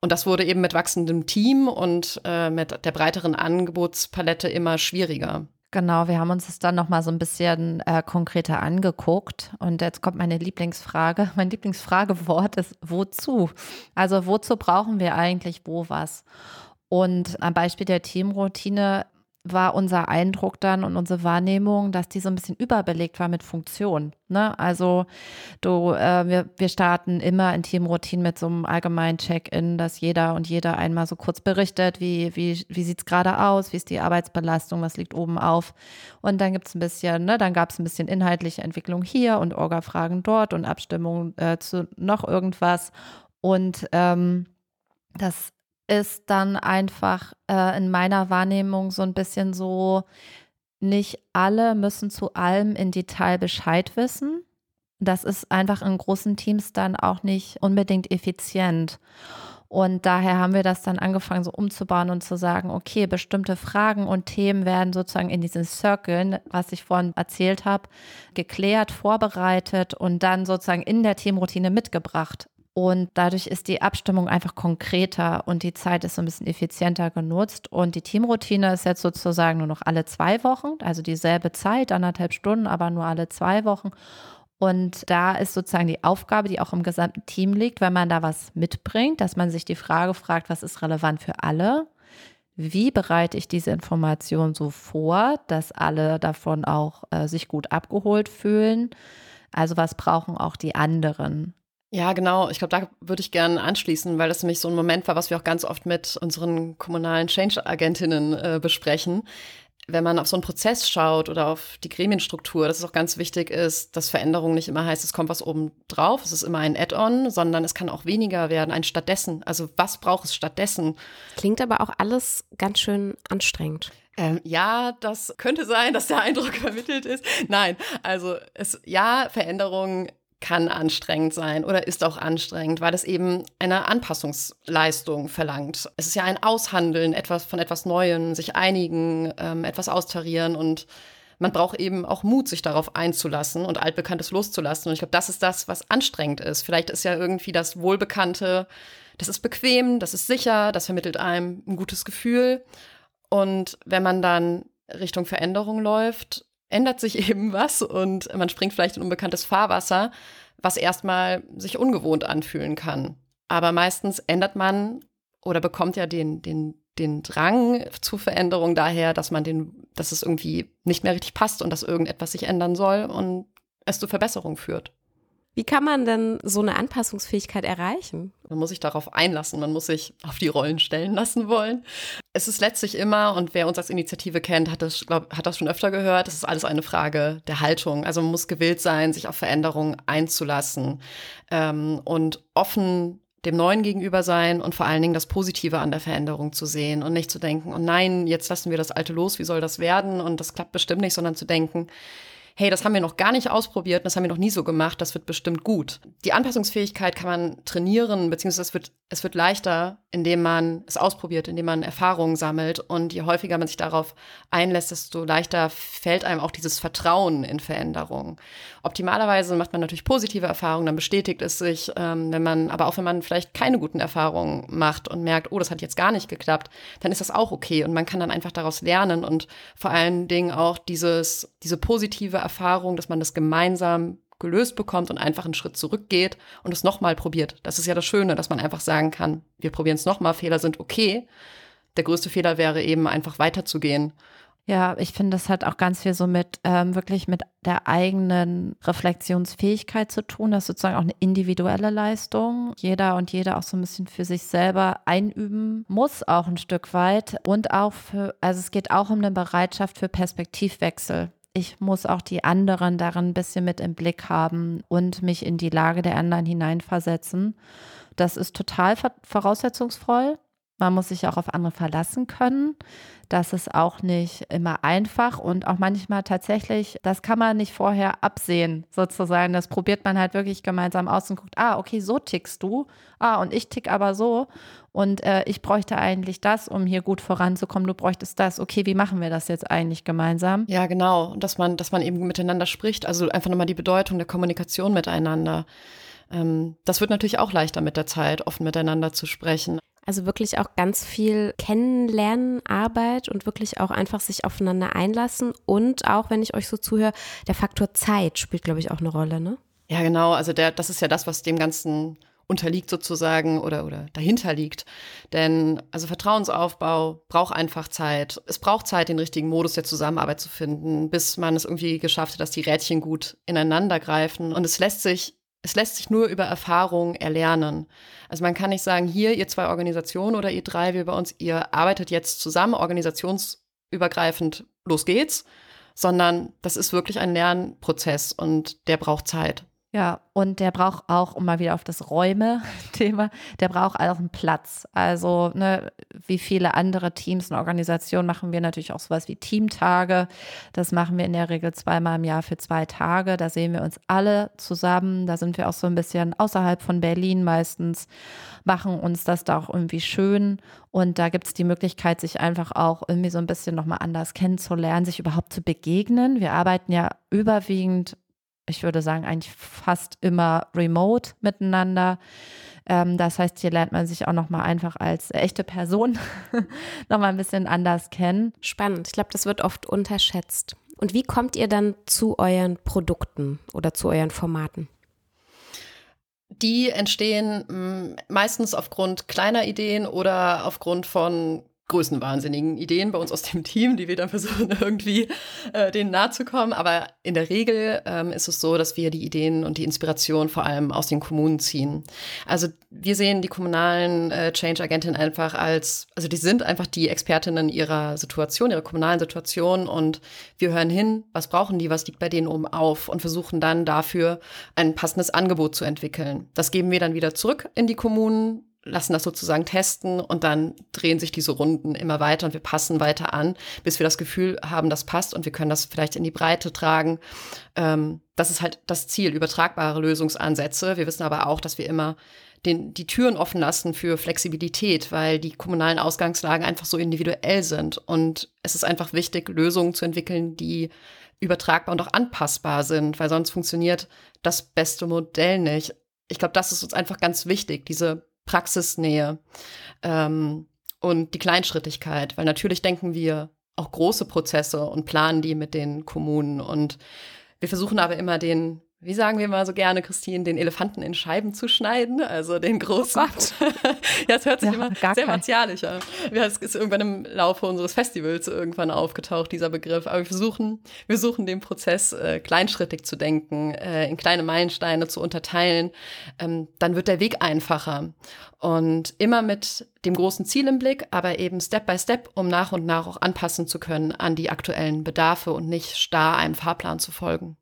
Und das wurde eben mit wachsendem Team und äh, mit der breiteren Angebotspalette immer schwieriger. Genau, wir haben uns das dann nochmal so ein bisschen äh, konkreter angeguckt. Und jetzt kommt meine Lieblingsfrage. Mein Lieblingsfragewort ist wozu? Also wozu brauchen wir eigentlich wo was? Und am Beispiel der Teamroutine war unser Eindruck dann und unsere Wahrnehmung, dass die so ein bisschen überbelegt war mit Funktion. Ne? Also du, äh, wir, wir starten immer in Teamroutinen mit so einem allgemeinen Check-in, dass jeder und jeder einmal so kurz berichtet, wie, wie, wie sieht es gerade aus, wie ist die Arbeitsbelastung, was liegt oben auf. Und dann gibt es ein bisschen, ne, dann gab es ein bisschen inhaltliche Entwicklung hier und Orga-Fragen dort und Abstimmung äh, zu noch irgendwas. Und ähm, das ist dann einfach äh, in meiner Wahrnehmung so ein bisschen so, nicht alle müssen zu allem in Detail Bescheid wissen. Das ist einfach in großen Teams dann auch nicht unbedingt effizient. Und daher haben wir das dann angefangen, so umzubauen und zu sagen, okay, bestimmte Fragen und Themen werden sozusagen in diesen Circlen, was ich vorhin erzählt habe, geklärt, vorbereitet und dann sozusagen in der Teamroutine mitgebracht. Und dadurch ist die Abstimmung einfach konkreter und die Zeit ist so ein bisschen effizienter genutzt. Und die Teamroutine ist jetzt sozusagen nur noch alle zwei Wochen, also dieselbe Zeit, anderthalb Stunden, aber nur alle zwei Wochen. Und da ist sozusagen die Aufgabe, die auch im gesamten Team liegt, wenn man da was mitbringt, dass man sich die Frage fragt, was ist relevant für alle? Wie bereite ich diese Information so vor, dass alle davon auch äh, sich gut abgeholt fühlen? Also was brauchen auch die anderen? Ja, genau. Ich glaube, da würde ich gerne anschließen, weil das nämlich so ein Moment war, was wir auch ganz oft mit unseren kommunalen Change-Agentinnen äh, besprechen. wenn man auf so einen Prozess schaut oder auf die Gremienstruktur, dass es auch ganz wichtig ist, dass Veränderung nicht immer heißt, es kommt was oben drauf, es ist immer ein Add-on, sondern es kann auch weniger werden, ein stattdessen. Also was braucht es stattdessen? Klingt aber auch alles ganz schön anstrengend. Ähm, ja, das könnte sein, dass der Eindruck vermittelt ist. Nein, also es, ja, Veränderung kann anstrengend sein oder ist auch anstrengend, weil es eben eine Anpassungsleistung verlangt. Es ist ja ein Aushandeln etwas von etwas Neuem, sich einigen, ähm, etwas austarieren und man braucht eben auch Mut, sich darauf einzulassen und Altbekanntes loszulassen. Und ich glaube, das ist das, was anstrengend ist. Vielleicht ist ja irgendwie das Wohlbekannte, das ist bequem, das ist sicher, das vermittelt einem ein gutes Gefühl. Und wenn man dann Richtung Veränderung läuft, ändert sich eben was und man springt vielleicht in unbekanntes Fahrwasser, was erstmal sich ungewohnt anfühlen kann. Aber meistens ändert man oder bekommt ja den, den, den Drang zu Veränderung daher, dass man den, dass es irgendwie nicht mehr richtig passt und dass irgendetwas sich ändern soll und es zu Verbesserung führt. Wie kann man denn so eine Anpassungsfähigkeit erreichen? Man muss sich darauf einlassen, man muss sich auf die Rollen stellen lassen wollen. Es ist letztlich immer, und wer uns als Initiative kennt, hat das, glaub, hat das schon öfter gehört, es ist alles eine Frage der Haltung. Also man muss gewillt sein, sich auf Veränderungen einzulassen ähm, und offen dem Neuen gegenüber sein und vor allen Dingen das Positive an der Veränderung zu sehen und nicht zu denken, oh nein, jetzt lassen wir das Alte los, wie soll das werden? Und das klappt bestimmt nicht, sondern zu denken, hey, das haben wir noch gar nicht ausprobiert, das haben wir noch nie so gemacht, das wird bestimmt gut. Die Anpassungsfähigkeit kann man trainieren, beziehungsweise es wird, es wird leichter, indem man es ausprobiert, indem man Erfahrungen sammelt. Und je häufiger man sich darauf einlässt, desto leichter fällt einem auch dieses Vertrauen in Veränderungen. Optimalerweise macht man natürlich positive Erfahrungen, dann bestätigt es sich, ähm, wenn man, aber auch wenn man vielleicht keine guten Erfahrungen macht und merkt, oh, das hat jetzt gar nicht geklappt, dann ist das auch okay. Und man kann dann einfach daraus lernen und vor allen Dingen auch dieses, diese positive Erfahrung, dass man das gemeinsam gelöst bekommt und einfach einen Schritt zurückgeht und es nochmal probiert. Das ist ja das Schöne, dass man einfach sagen kann, wir probieren es nochmal, Fehler sind okay. Der größte Fehler wäre eben einfach weiterzugehen. Ja, ich finde, das hat auch ganz viel so mit ähm, wirklich mit der eigenen Reflexionsfähigkeit zu tun. Das ist sozusagen auch eine individuelle Leistung. Jeder und jede auch so ein bisschen für sich selber einüben muss, auch ein Stück weit. Und auch für, also es geht auch um eine Bereitschaft für Perspektivwechsel ich muss auch die anderen darin ein bisschen mit im Blick haben und mich in die Lage der anderen hineinversetzen. Das ist total voraussetzungsvoll. Man muss sich auch auf andere verlassen können. Das ist auch nicht immer einfach und auch manchmal tatsächlich, das kann man nicht vorher absehen, sozusagen. Das probiert man halt wirklich gemeinsam aus und guckt, ah, okay, so tickst du. Ah, und ich tick aber so. Und äh, ich bräuchte eigentlich das, um hier gut voranzukommen. Du bräuchtest das. Okay, wie machen wir das jetzt eigentlich gemeinsam? Ja, genau. Und dass man, dass man eben miteinander spricht. Also einfach nochmal die Bedeutung der Kommunikation miteinander. Ähm, das wird natürlich auch leichter mit der Zeit, offen miteinander zu sprechen. Also wirklich auch ganz viel Kennenlernen, Arbeit und wirklich auch einfach sich aufeinander einlassen. Und auch, wenn ich euch so zuhöre, der Faktor Zeit spielt, glaube ich, auch eine Rolle, ne? Ja, genau. Also der, das ist ja das, was dem Ganzen unterliegt sozusagen oder, oder dahinter liegt. Denn also Vertrauensaufbau braucht einfach Zeit. Es braucht Zeit, den richtigen Modus der Zusammenarbeit zu finden, bis man es irgendwie geschafft hat, dass die Rädchen gut ineinander greifen. Und es lässt sich es lässt sich nur über Erfahrung erlernen. Also man kann nicht sagen, hier, ihr zwei Organisationen oder ihr drei, wir bei uns, ihr arbeitet jetzt zusammen, organisationsübergreifend, los geht's, sondern das ist wirklich ein Lernprozess und der braucht Zeit. Ja, und der braucht auch, um mal wieder auf das Räume-Thema, der braucht auch einen Platz. Also, ne, wie viele andere Teams und Organisationen machen wir natürlich auch sowas wie Teamtage. Das machen wir in der Regel zweimal im Jahr für zwei Tage. Da sehen wir uns alle zusammen. Da sind wir auch so ein bisschen außerhalb von Berlin meistens, machen uns das da auch irgendwie schön. Und da gibt es die Möglichkeit, sich einfach auch irgendwie so ein bisschen nochmal anders kennenzulernen, sich überhaupt zu begegnen. Wir arbeiten ja überwiegend ich würde sagen, eigentlich fast immer remote miteinander. Ähm, das heißt, hier lernt man sich auch nochmal einfach als echte Person nochmal ein bisschen anders kennen. Spannend. Ich glaube, das wird oft unterschätzt. Und wie kommt ihr dann zu euren Produkten oder zu euren Formaten? Die entstehen mm, meistens aufgrund kleiner Ideen oder aufgrund von größenwahnsinnigen Ideen bei uns aus dem Team, die wir dann versuchen, irgendwie äh, denen nahe zu kommen. Aber in der Regel ähm, ist es so, dass wir die Ideen und die Inspiration vor allem aus den Kommunen ziehen. Also wir sehen die kommunalen äh, Change-Agentinnen einfach als, also die sind einfach die Expertinnen ihrer Situation, ihrer kommunalen Situation und wir hören hin, was brauchen die, was liegt bei denen oben auf und versuchen dann dafür ein passendes Angebot zu entwickeln. Das geben wir dann wieder zurück in die Kommunen, lassen das sozusagen testen und dann drehen sich diese Runden immer weiter und wir passen weiter an, bis wir das Gefühl haben, das passt und wir können das vielleicht in die Breite tragen. Ähm, das ist halt das Ziel, übertragbare Lösungsansätze. Wir wissen aber auch, dass wir immer den, die Türen offen lassen für Flexibilität, weil die kommunalen Ausgangslagen einfach so individuell sind. Und es ist einfach wichtig, Lösungen zu entwickeln, die übertragbar und auch anpassbar sind, weil sonst funktioniert das beste Modell nicht. Ich glaube, das ist uns einfach ganz wichtig, diese Praxisnähe ähm, und die Kleinschrittigkeit, weil natürlich denken wir auch große Prozesse und planen die mit den Kommunen. Und wir versuchen aber immer den wie sagen wir mal so gerne, Christine, den Elefanten in Scheiben zu schneiden, also den großen. Oh ja, es hört sich ja, immer sehr kein. martialisch an. Es ist irgendwann im Laufe unseres Festivals irgendwann aufgetaucht, dieser Begriff. Aber wir versuchen, wir versuchen den Prozess äh, kleinschrittig zu denken, äh, in kleine Meilensteine zu unterteilen. Ähm, dann wird der Weg einfacher. Und immer mit dem großen Ziel im Blick, aber eben Step by Step, um nach und nach auch anpassen zu können an die aktuellen Bedarfe und nicht starr einem Fahrplan zu folgen.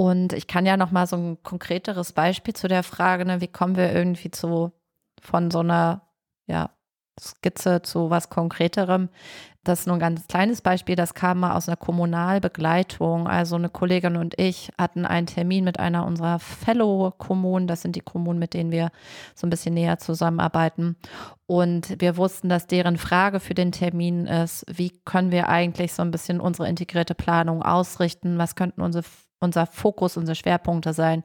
Und ich kann ja noch mal so ein konkreteres Beispiel zu der Frage, ne, wie kommen wir irgendwie zu von so einer ja, Skizze zu was Konkreterem. Das ist nur ein ganz kleines Beispiel, das kam mal aus einer Kommunalbegleitung. Also eine Kollegin und ich hatten einen Termin mit einer unserer Fellow-Kommunen. Das sind die Kommunen, mit denen wir so ein bisschen näher zusammenarbeiten. Und wir wussten, dass deren Frage für den Termin ist, wie können wir eigentlich so ein bisschen unsere integrierte Planung ausrichten? Was könnten unsere unser Fokus, unsere Schwerpunkte sein.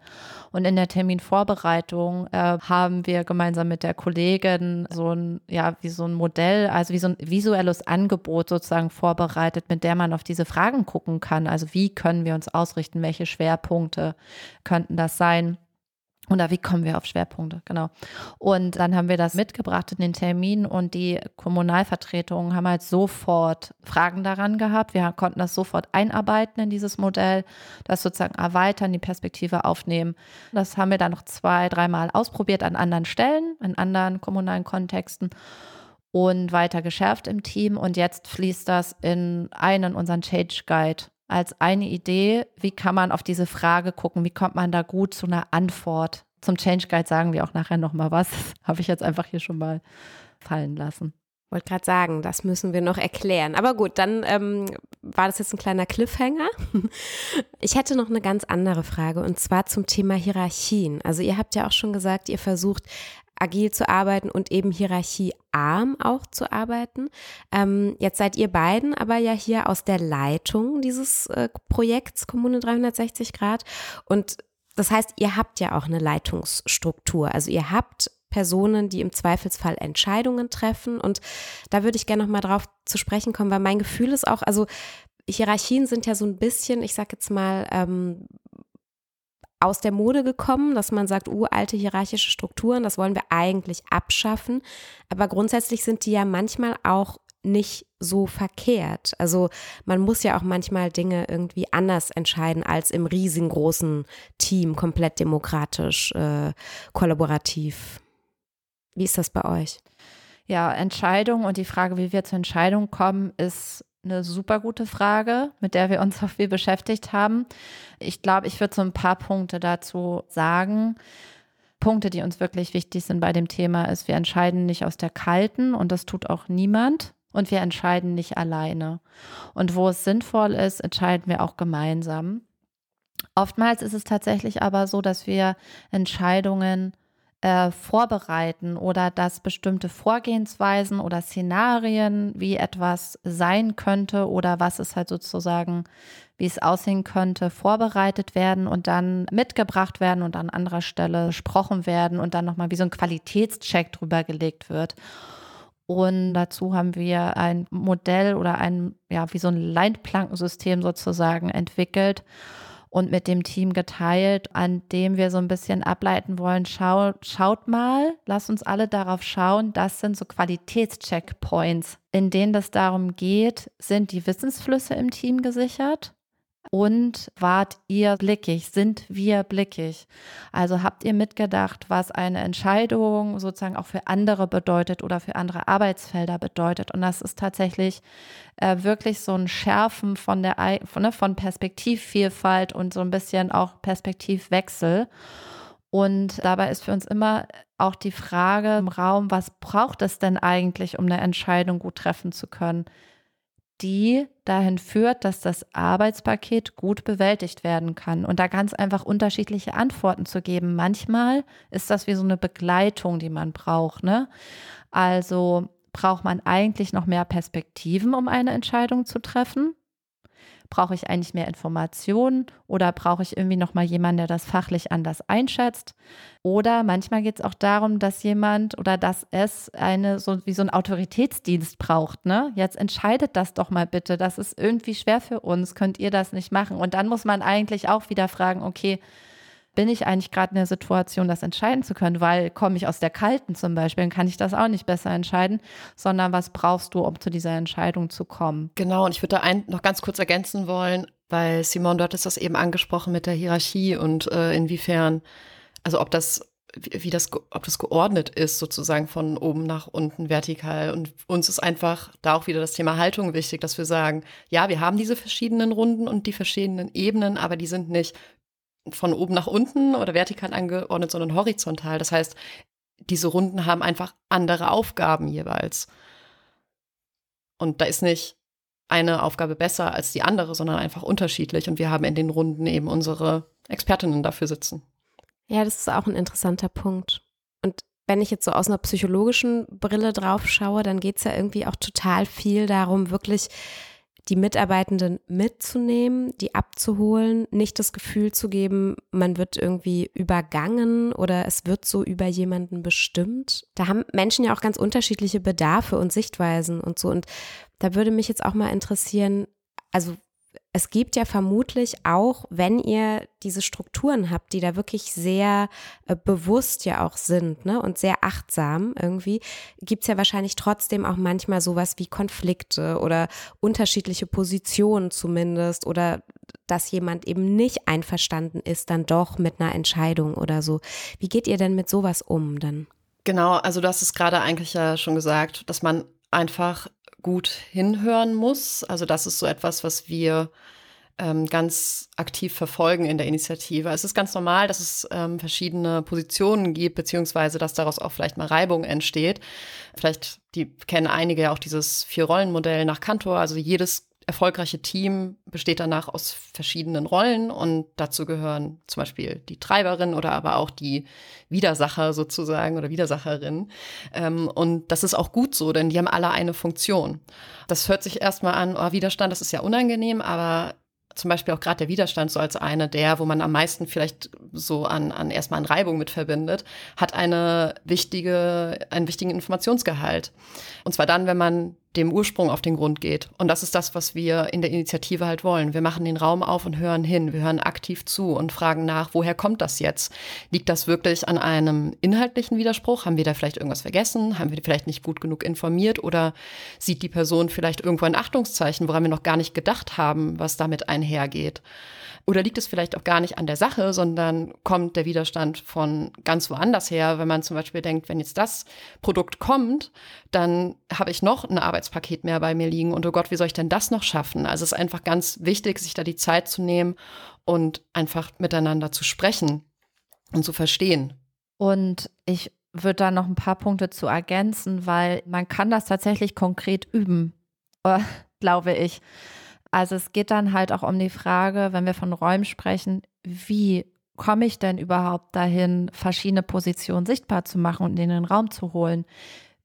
Und in der Terminvorbereitung äh, haben wir gemeinsam mit der Kollegin so ein, ja, wie so ein Modell, also wie so ein visuelles Angebot sozusagen vorbereitet, mit der man auf diese Fragen gucken kann. Also wie können wir uns ausrichten, welche Schwerpunkte könnten das sein? Oder wie kommen wir auf Schwerpunkte? Genau. Und dann haben wir das mitgebracht in den Termin und die Kommunalvertretungen haben halt sofort Fragen daran gehabt. Wir konnten das sofort einarbeiten in dieses Modell, das sozusagen erweitern, die Perspektive aufnehmen. Das haben wir dann noch zwei, dreimal ausprobiert an anderen Stellen, in anderen kommunalen Kontexten und weiter geschärft im Team. Und jetzt fließt das in einen unseren Change Guide als eine Idee, wie kann man auf diese Frage gucken, wie kommt man da gut zu einer Antwort. Zum Change Guide sagen wir auch nachher nochmal was. Habe ich jetzt einfach hier schon mal fallen lassen. Wollte gerade sagen, das müssen wir noch erklären. Aber gut, dann ähm, war das jetzt ein kleiner Cliffhanger. Ich hätte noch eine ganz andere Frage und zwar zum Thema Hierarchien. Also ihr habt ja auch schon gesagt, ihr versucht agil zu arbeiten und eben hierarchiearm auch zu arbeiten. Ähm, jetzt seid ihr beiden aber ja hier aus der Leitung dieses äh, Projekts Kommune 360 Grad und das heißt, ihr habt ja auch eine Leitungsstruktur. Also ihr habt Personen, die im Zweifelsfall Entscheidungen treffen. Und da würde ich gerne noch mal drauf zu sprechen kommen, weil mein Gefühl ist auch, also Hierarchien sind ja so ein bisschen, ich sage jetzt mal, ähm, aus der Mode gekommen, dass man sagt, uralte hierarchische Strukturen, das wollen wir eigentlich abschaffen. Aber grundsätzlich sind die ja manchmal auch nicht so verkehrt. Also man muss ja auch manchmal Dinge irgendwie anders entscheiden als im riesengroßen Team, komplett demokratisch, äh, kollaborativ. Wie ist das bei euch? Ja, Entscheidung und die Frage, wie wir zur Entscheidung kommen, ist eine super gute Frage, mit der wir uns auch viel beschäftigt haben. Ich glaube, ich würde so ein paar Punkte dazu sagen. Punkte, die uns wirklich wichtig sind bei dem Thema, ist, wir entscheiden nicht aus der kalten und das tut auch niemand. Und wir entscheiden nicht alleine. Und wo es sinnvoll ist, entscheiden wir auch gemeinsam. Oftmals ist es tatsächlich aber so, dass wir Entscheidungen äh, vorbereiten oder dass bestimmte Vorgehensweisen oder Szenarien, wie etwas sein könnte oder was es halt sozusagen, wie es aussehen könnte, vorbereitet werden und dann mitgebracht werden und an anderer Stelle besprochen werden und dann nochmal wie so ein Qualitätscheck drüber gelegt wird. Und dazu haben wir ein Modell oder ein, ja, wie so ein Leitplankensystem sozusagen entwickelt und mit dem Team geteilt, an dem wir so ein bisschen ableiten wollen, schau, schaut mal, lasst uns alle darauf schauen, das sind so Qualitätscheckpoints, in denen es darum geht, sind die Wissensflüsse im Team gesichert? Und wart ihr blickig? Sind wir blickig? Also habt ihr mitgedacht, was eine Entscheidung sozusagen auch für andere bedeutet oder für andere Arbeitsfelder bedeutet? Und das ist tatsächlich äh, wirklich so ein Schärfen von der von, ne, von Perspektivvielfalt und so ein bisschen auch Perspektivwechsel. Und dabei ist für uns immer auch die Frage im Raum, was braucht es denn eigentlich, um eine Entscheidung gut treffen zu können? Die dahin führt, dass das Arbeitspaket gut bewältigt werden kann. Und da ganz einfach unterschiedliche Antworten zu geben. Manchmal ist das wie so eine Begleitung, die man braucht. Ne? Also braucht man eigentlich noch mehr Perspektiven, um eine Entscheidung zu treffen? Brauche ich eigentlich mehr Informationen oder brauche ich irgendwie noch mal jemanden, der das fachlich anders einschätzt? Oder manchmal geht es auch darum, dass jemand oder dass es eine so wie so ein Autoritätsdienst braucht. Ne? Jetzt entscheidet das doch mal bitte. Das ist irgendwie schwer für uns. Könnt ihr das nicht machen? Und dann muss man eigentlich auch wieder fragen: Okay, bin ich eigentlich gerade in der Situation, das entscheiden zu können, weil komme ich aus der kalten zum Beispiel, dann kann ich das auch nicht besser entscheiden, sondern was brauchst du, um zu dieser Entscheidung zu kommen? Genau, und ich würde da ein, noch ganz kurz ergänzen wollen, weil Simon, dort ist das eben angesprochen mit der Hierarchie und äh, inwiefern, also ob das wie das, ob das geordnet ist, sozusagen von oben nach unten vertikal. Und uns ist einfach da auch wieder das Thema Haltung wichtig, dass wir sagen, ja, wir haben diese verschiedenen Runden und die verschiedenen Ebenen, aber die sind nicht von oben nach unten oder vertikal angeordnet, sondern horizontal. Das heißt, diese Runden haben einfach andere Aufgaben jeweils. Und da ist nicht eine Aufgabe besser als die andere, sondern einfach unterschiedlich. Und wir haben in den Runden eben unsere Expertinnen dafür sitzen. Ja, das ist auch ein interessanter Punkt. Und wenn ich jetzt so aus einer psychologischen Brille drauf schaue, dann geht es ja irgendwie auch total viel darum, wirklich die Mitarbeitenden mitzunehmen, die abzuholen, nicht das Gefühl zu geben, man wird irgendwie übergangen oder es wird so über jemanden bestimmt. Da haben Menschen ja auch ganz unterschiedliche Bedarfe und Sichtweisen und so. Und da würde mich jetzt auch mal interessieren, also es gibt ja vermutlich auch, wenn ihr diese Strukturen habt, die da wirklich sehr äh, bewusst ja auch sind ne, und sehr achtsam irgendwie, gibt es ja wahrscheinlich trotzdem auch manchmal sowas wie Konflikte oder unterschiedliche Positionen zumindest oder dass jemand eben nicht einverstanden ist, dann doch mit einer Entscheidung oder so. Wie geht ihr denn mit sowas um dann? Genau, also du hast es gerade eigentlich ja schon gesagt, dass man einfach gut hinhören muss. Also das ist so etwas, was wir ähm, ganz aktiv verfolgen in der Initiative. Es ist ganz normal, dass es ähm, verschiedene Positionen gibt, beziehungsweise dass daraus auch vielleicht mal Reibung entsteht. Vielleicht die kennen einige ja auch dieses Vier-Rollen-Modell nach Kantor. Also jedes erfolgreiche Team besteht danach aus verschiedenen Rollen und dazu gehören zum Beispiel die Treiberin oder aber auch die Widersacher sozusagen oder Widersacherin. Ähm, und das ist auch gut so, denn die haben alle eine Funktion. Das hört sich erstmal an, oh, Widerstand, das ist ja unangenehm, aber zum Beispiel auch gerade der Widerstand so als eine der, wo man am meisten vielleicht so an, an erstmal an Reibung mit verbindet, hat eine wichtige, einen wichtigen Informationsgehalt. Und zwar dann, wenn man dem Ursprung auf den Grund geht. Und das ist das, was wir in der Initiative halt wollen. Wir machen den Raum auf und hören hin. Wir hören aktiv zu und fragen nach, woher kommt das jetzt? Liegt das wirklich an einem inhaltlichen Widerspruch? Haben wir da vielleicht irgendwas vergessen? Haben wir vielleicht nicht gut genug informiert? Oder sieht die Person vielleicht irgendwo ein Achtungszeichen, woran wir noch gar nicht gedacht haben, was damit einhergeht? Oder liegt es vielleicht auch gar nicht an der Sache, sondern kommt der Widerstand von ganz woanders her? Wenn man zum Beispiel denkt, wenn jetzt das Produkt kommt, dann habe ich noch ein Arbeitspaket mehr bei mir liegen und oh Gott, wie soll ich denn das noch schaffen? Also es ist einfach ganz wichtig, sich da die Zeit zu nehmen und einfach miteinander zu sprechen und zu verstehen. Und ich würde da noch ein paar Punkte zu ergänzen, weil man kann das tatsächlich konkret üben, äh, glaube ich. Also es geht dann halt auch um die Frage, wenn wir von Räumen sprechen, wie komme ich denn überhaupt dahin, verschiedene Positionen sichtbar zu machen und in den Raum zu holen?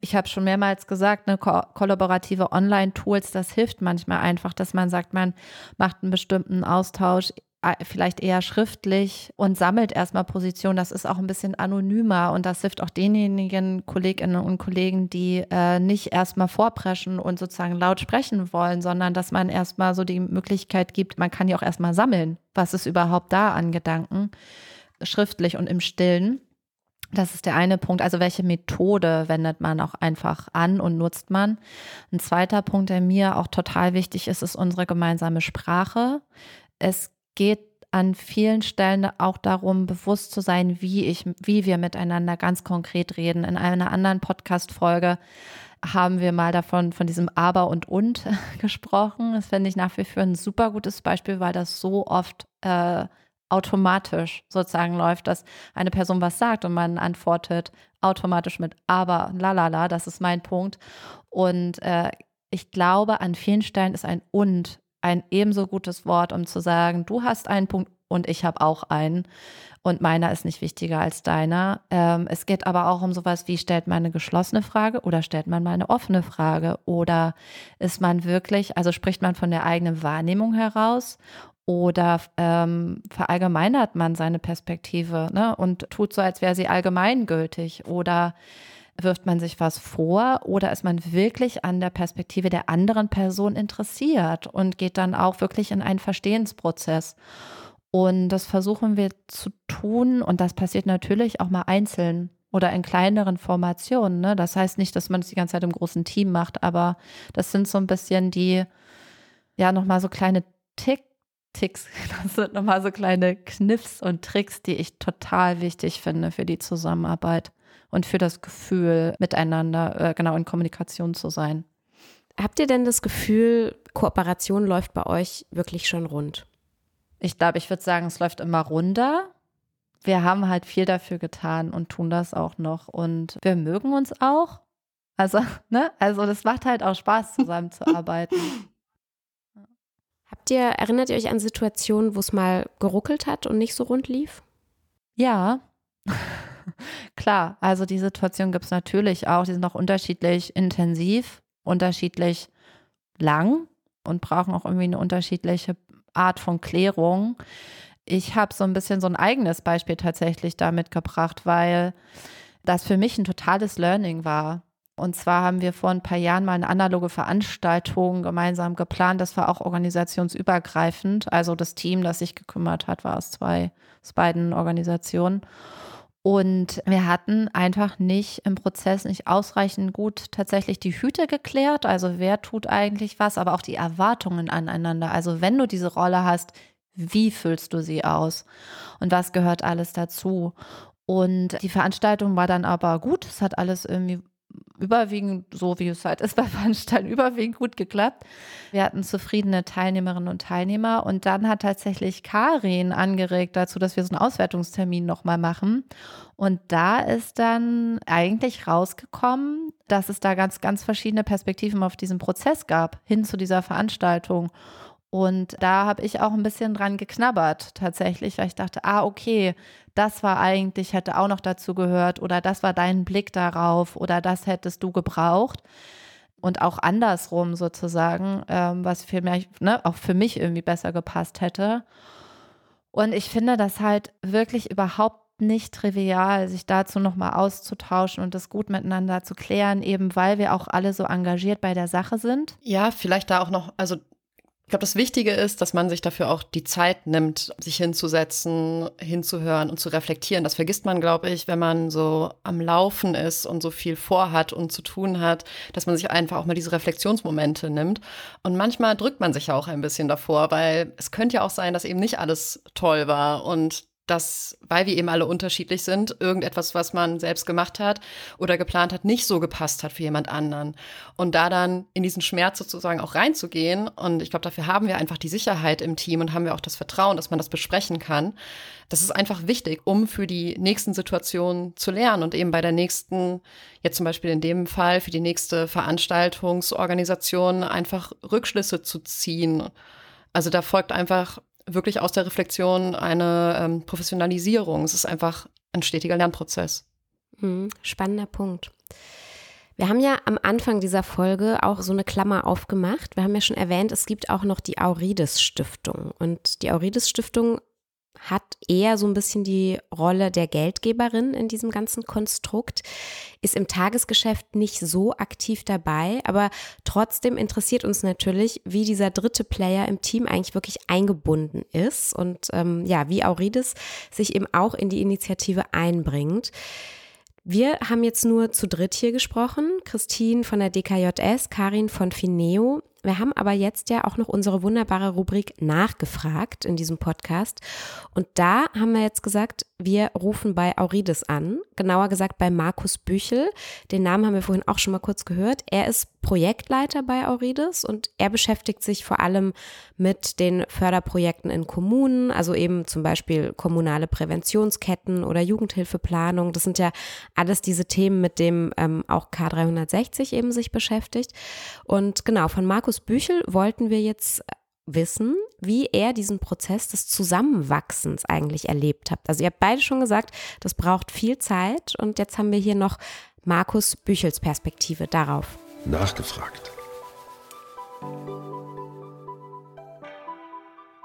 Ich habe schon mehrmals gesagt, eine ko kollaborative Online-Tools, das hilft manchmal einfach, dass man sagt, man macht einen bestimmten Austausch äh, vielleicht eher schriftlich und sammelt erstmal Position. Das ist auch ein bisschen anonymer und das hilft auch denjenigen Kolleginnen und Kollegen, die äh, nicht erstmal vorpreschen und sozusagen laut sprechen wollen, sondern dass man erstmal so die Möglichkeit gibt, man kann ja auch erstmal sammeln, was ist überhaupt da an Gedanken, schriftlich und im Stillen. Das ist der eine Punkt. Also welche Methode wendet man auch einfach an und nutzt man? Ein zweiter Punkt, der mir auch total wichtig ist, ist unsere gemeinsame Sprache. Es geht an vielen Stellen auch darum, bewusst zu sein, wie ich, wie wir miteinander ganz konkret reden. In einer anderen Podcast-Folge haben wir mal davon, von diesem Aber und Und gesprochen. Das finde ich nach wie vor ein super gutes Beispiel, weil das so oft äh, automatisch sozusagen läuft, dass eine Person was sagt und man antwortet automatisch mit aber, lalala, das ist mein Punkt. Und äh, ich glaube, an vielen Stellen ist ein und ein ebenso gutes Wort, um zu sagen, du hast einen Punkt und ich habe auch einen und meiner ist nicht wichtiger als deiner. Ähm, es geht aber auch um sowas wie, stellt man eine geschlossene Frage oder stellt man mal eine offene Frage oder ist man wirklich, also spricht man von der eigenen Wahrnehmung heraus oder ähm, verallgemeinert man seine Perspektive ne, und tut so, als wäre sie allgemeingültig oder wirft man sich was vor oder ist man wirklich an der Perspektive der anderen Person interessiert und geht dann auch wirklich in einen Verstehensprozess. Und das versuchen wir zu tun und das passiert natürlich auch mal einzeln oder in kleineren Formationen. Ne? Das heißt nicht, dass man es die ganze Zeit im großen Team macht, aber das sind so ein bisschen die, ja, nochmal so kleine Tick Ticks. Das sind nochmal so kleine Kniffs und Tricks, die ich total wichtig finde für die Zusammenarbeit und für das Gefühl, miteinander äh, genau in Kommunikation zu sein. Habt ihr denn das Gefühl, Kooperation läuft bei euch wirklich schon rund? Ich glaube, ich würde sagen, es läuft immer runter. Wir haben halt viel dafür getan und tun das auch noch. Und wir mögen uns auch. Also, ne? Also, das macht halt auch Spaß, zusammenzuarbeiten. Ihr, erinnert ihr euch an Situationen, wo es mal geruckelt hat und nicht so rund lief? Ja, klar. Also die Situation gibt es natürlich auch. Die sind auch unterschiedlich intensiv, unterschiedlich lang und brauchen auch irgendwie eine unterschiedliche Art von Klärung. Ich habe so ein bisschen so ein eigenes Beispiel tatsächlich damit gebracht, weil das für mich ein totales Learning war. Und zwar haben wir vor ein paar Jahren mal eine analoge Veranstaltung gemeinsam geplant. Das war auch organisationsübergreifend. Also das Team, das sich gekümmert hat, war aus zwei, aus beiden Organisationen. Und wir hatten einfach nicht im Prozess nicht ausreichend gut tatsächlich die Hüte geklärt. Also wer tut eigentlich was, aber auch die Erwartungen aneinander. Also wenn du diese Rolle hast, wie füllst du sie aus? Und was gehört alles dazu? Und die Veranstaltung war dann aber gut. Es hat alles irgendwie überwiegend, so wie es halt ist bei Veranstaltungen, überwiegend gut geklappt. Wir hatten zufriedene Teilnehmerinnen und Teilnehmer und dann hat tatsächlich Karin angeregt dazu, dass wir so einen Auswertungstermin nochmal machen. Und da ist dann eigentlich rausgekommen, dass es da ganz, ganz verschiedene Perspektiven auf diesen Prozess gab, hin zu dieser Veranstaltung. Und da habe ich auch ein bisschen dran geknabbert tatsächlich, weil ich dachte, ah, okay, das war eigentlich, hätte auch noch dazu gehört oder das war dein Blick darauf oder das hättest du gebraucht. Und auch andersrum sozusagen, ähm, was für mich, ne, auch für mich irgendwie besser gepasst hätte. Und ich finde das halt wirklich überhaupt nicht trivial, sich dazu nochmal auszutauschen und das gut miteinander zu klären, eben weil wir auch alle so engagiert bei der Sache sind. Ja, vielleicht da auch noch, also ich glaube, das Wichtige ist, dass man sich dafür auch die Zeit nimmt, sich hinzusetzen, hinzuhören und zu reflektieren. Das vergisst man, glaube ich, wenn man so am Laufen ist und so viel vorhat und zu tun hat, dass man sich einfach auch mal diese Reflexionsmomente nimmt. Und manchmal drückt man sich ja auch ein bisschen davor, weil es könnte ja auch sein, dass eben nicht alles toll war und dass, weil wir eben alle unterschiedlich sind, irgendetwas, was man selbst gemacht hat oder geplant hat, nicht so gepasst hat für jemand anderen. Und da dann in diesen Schmerz sozusagen auch reinzugehen, und ich glaube, dafür haben wir einfach die Sicherheit im Team und haben wir auch das Vertrauen, dass man das besprechen kann. Das ist einfach wichtig, um für die nächsten Situationen zu lernen und eben bei der nächsten, jetzt zum Beispiel in dem Fall, für die nächste Veranstaltungsorganisation einfach Rückschlüsse zu ziehen. Also da folgt einfach wirklich aus der Reflexion eine ähm, Professionalisierung. Es ist einfach ein stetiger Lernprozess. Mhm, spannender Punkt. Wir haben ja am Anfang dieser Folge auch so eine Klammer aufgemacht. Wir haben ja schon erwähnt, es gibt auch noch die Aurides Stiftung. Und die Aurides Stiftung hat eher so ein bisschen die Rolle der Geldgeberin in diesem ganzen Konstrukt, ist im Tagesgeschäft nicht so aktiv dabei, aber trotzdem interessiert uns natürlich, wie dieser dritte Player im Team eigentlich wirklich eingebunden ist und ähm, ja, wie Aurides sich eben auch in die Initiative einbringt. Wir haben jetzt nur zu dritt hier gesprochen. Christine von der DKJS, Karin von Fineo. Wir haben aber jetzt ja auch noch unsere wunderbare Rubrik nachgefragt in diesem Podcast. Und da haben wir jetzt gesagt, wir rufen bei Aurides an, genauer gesagt bei Markus Büchel. Den Namen haben wir vorhin auch schon mal kurz gehört. Er ist Projektleiter bei Aurides und er beschäftigt sich vor allem mit den Förderprojekten in Kommunen, also eben zum Beispiel kommunale Präventionsketten oder Jugendhilfeplanung. Das sind ja alles diese Themen, mit denen ähm, auch K360 eben sich beschäftigt. Und genau, von Markus Büchel wollten wir jetzt wissen, wie er diesen Prozess des Zusammenwachsens eigentlich erlebt hat. Also ihr habt beide schon gesagt, das braucht viel Zeit und jetzt haben wir hier noch Markus Büchels Perspektive darauf. Nachgefragt.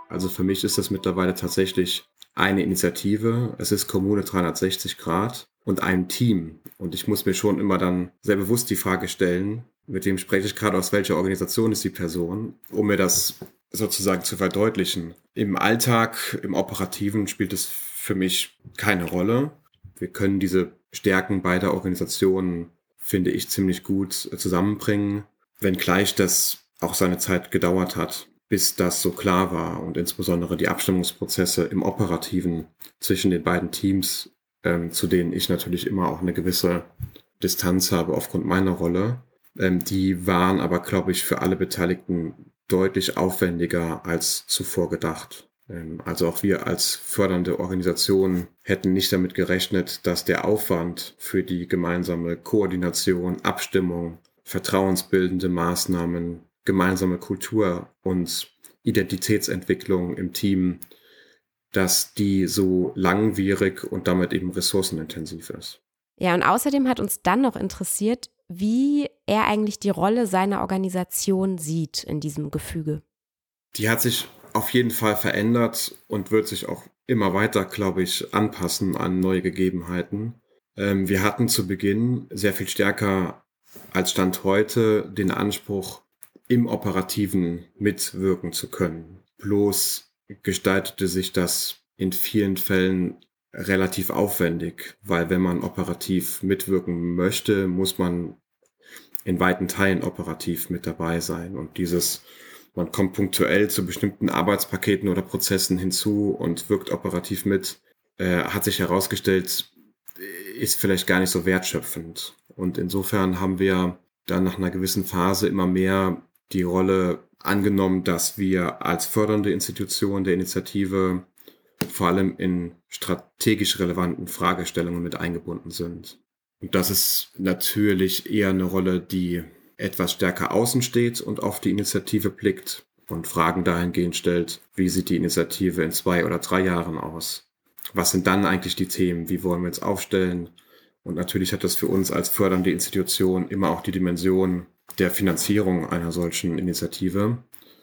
Also für mich ist das mittlerweile tatsächlich eine Initiative. Es ist Kommune 360 Grad und ein Team. Und ich muss mir schon immer dann sehr bewusst die Frage stellen, mit wem spreche ich gerade, aus welcher Organisation ist die Person, um mir das sozusagen zu verdeutlichen. Im Alltag, im Operativen spielt es für mich keine Rolle. Wir können diese Stärken beider Organisationen, finde ich, ziemlich gut zusammenbringen, wenngleich das auch seine Zeit gedauert hat, bis das so klar war und insbesondere die Abstimmungsprozesse im Operativen zwischen den beiden Teams, ähm, zu denen ich natürlich immer auch eine gewisse Distanz habe aufgrund meiner Rolle, ähm, die waren aber, glaube ich, für alle Beteiligten deutlich aufwendiger als zuvor gedacht. Ähm, also auch wir als fördernde Organisation hätten nicht damit gerechnet, dass der Aufwand für die gemeinsame Koordination, Abstimmung, vertrauensbildende Maßnahmen, gemeinsame Kultur und Identitätsentwicklung im Team, dass die so langwierig und damit eben ressourcenintensiv ist. Ja, und außerdem hat uns dann noch interessiert, wie er eigentlich die Rolle seiner Organisation sieht in diesem Gefüge. Die hat sich auf jeden Fall verändert und wird sich auch immer weiter, glaube ich, anpassen an neue Gegebenheiten. Ähm, wir hatten zu Beginn sehr viel stärker als Stand heute den Anspruch, im Operativen mitwirken zu können. Bloß gestaltete sich das in vielen Fällen relativ aufwendig, weil wenn man operativ mitwirken möchte, muss man in weiten Teilen operativ mit dabei sein. Und dieses, man kommt punktuell zu bestimmten Arbeitspaketen oder Prozessen hinzu und wirkt operativ mit, äh, hat sich herausgestellt, ist vielleicht gar nicht so wertschöpfend. Und insofern haben wir dann nach einer gewissen Phase immer mehr die Rolle angenommen, dass wir als fördernde Institution der Initiative vor allem in strategisch relevanten Fragestellungen mit eingebunden sind. Und das ist natürlich eher eine Rolle, die etwas stärker außen steht und auf die Initiative blickt und Fragen dahingehend stellt, wie sieht die Initiative in zwei oder drei Jahren aus? Was sind dann eigentlich die Themen? Wie wollen wir uns aufstellen? Und natürlich hat das für uns als fördernde Institution immer auch die Dimension der Finanzierung einer solchen Initiative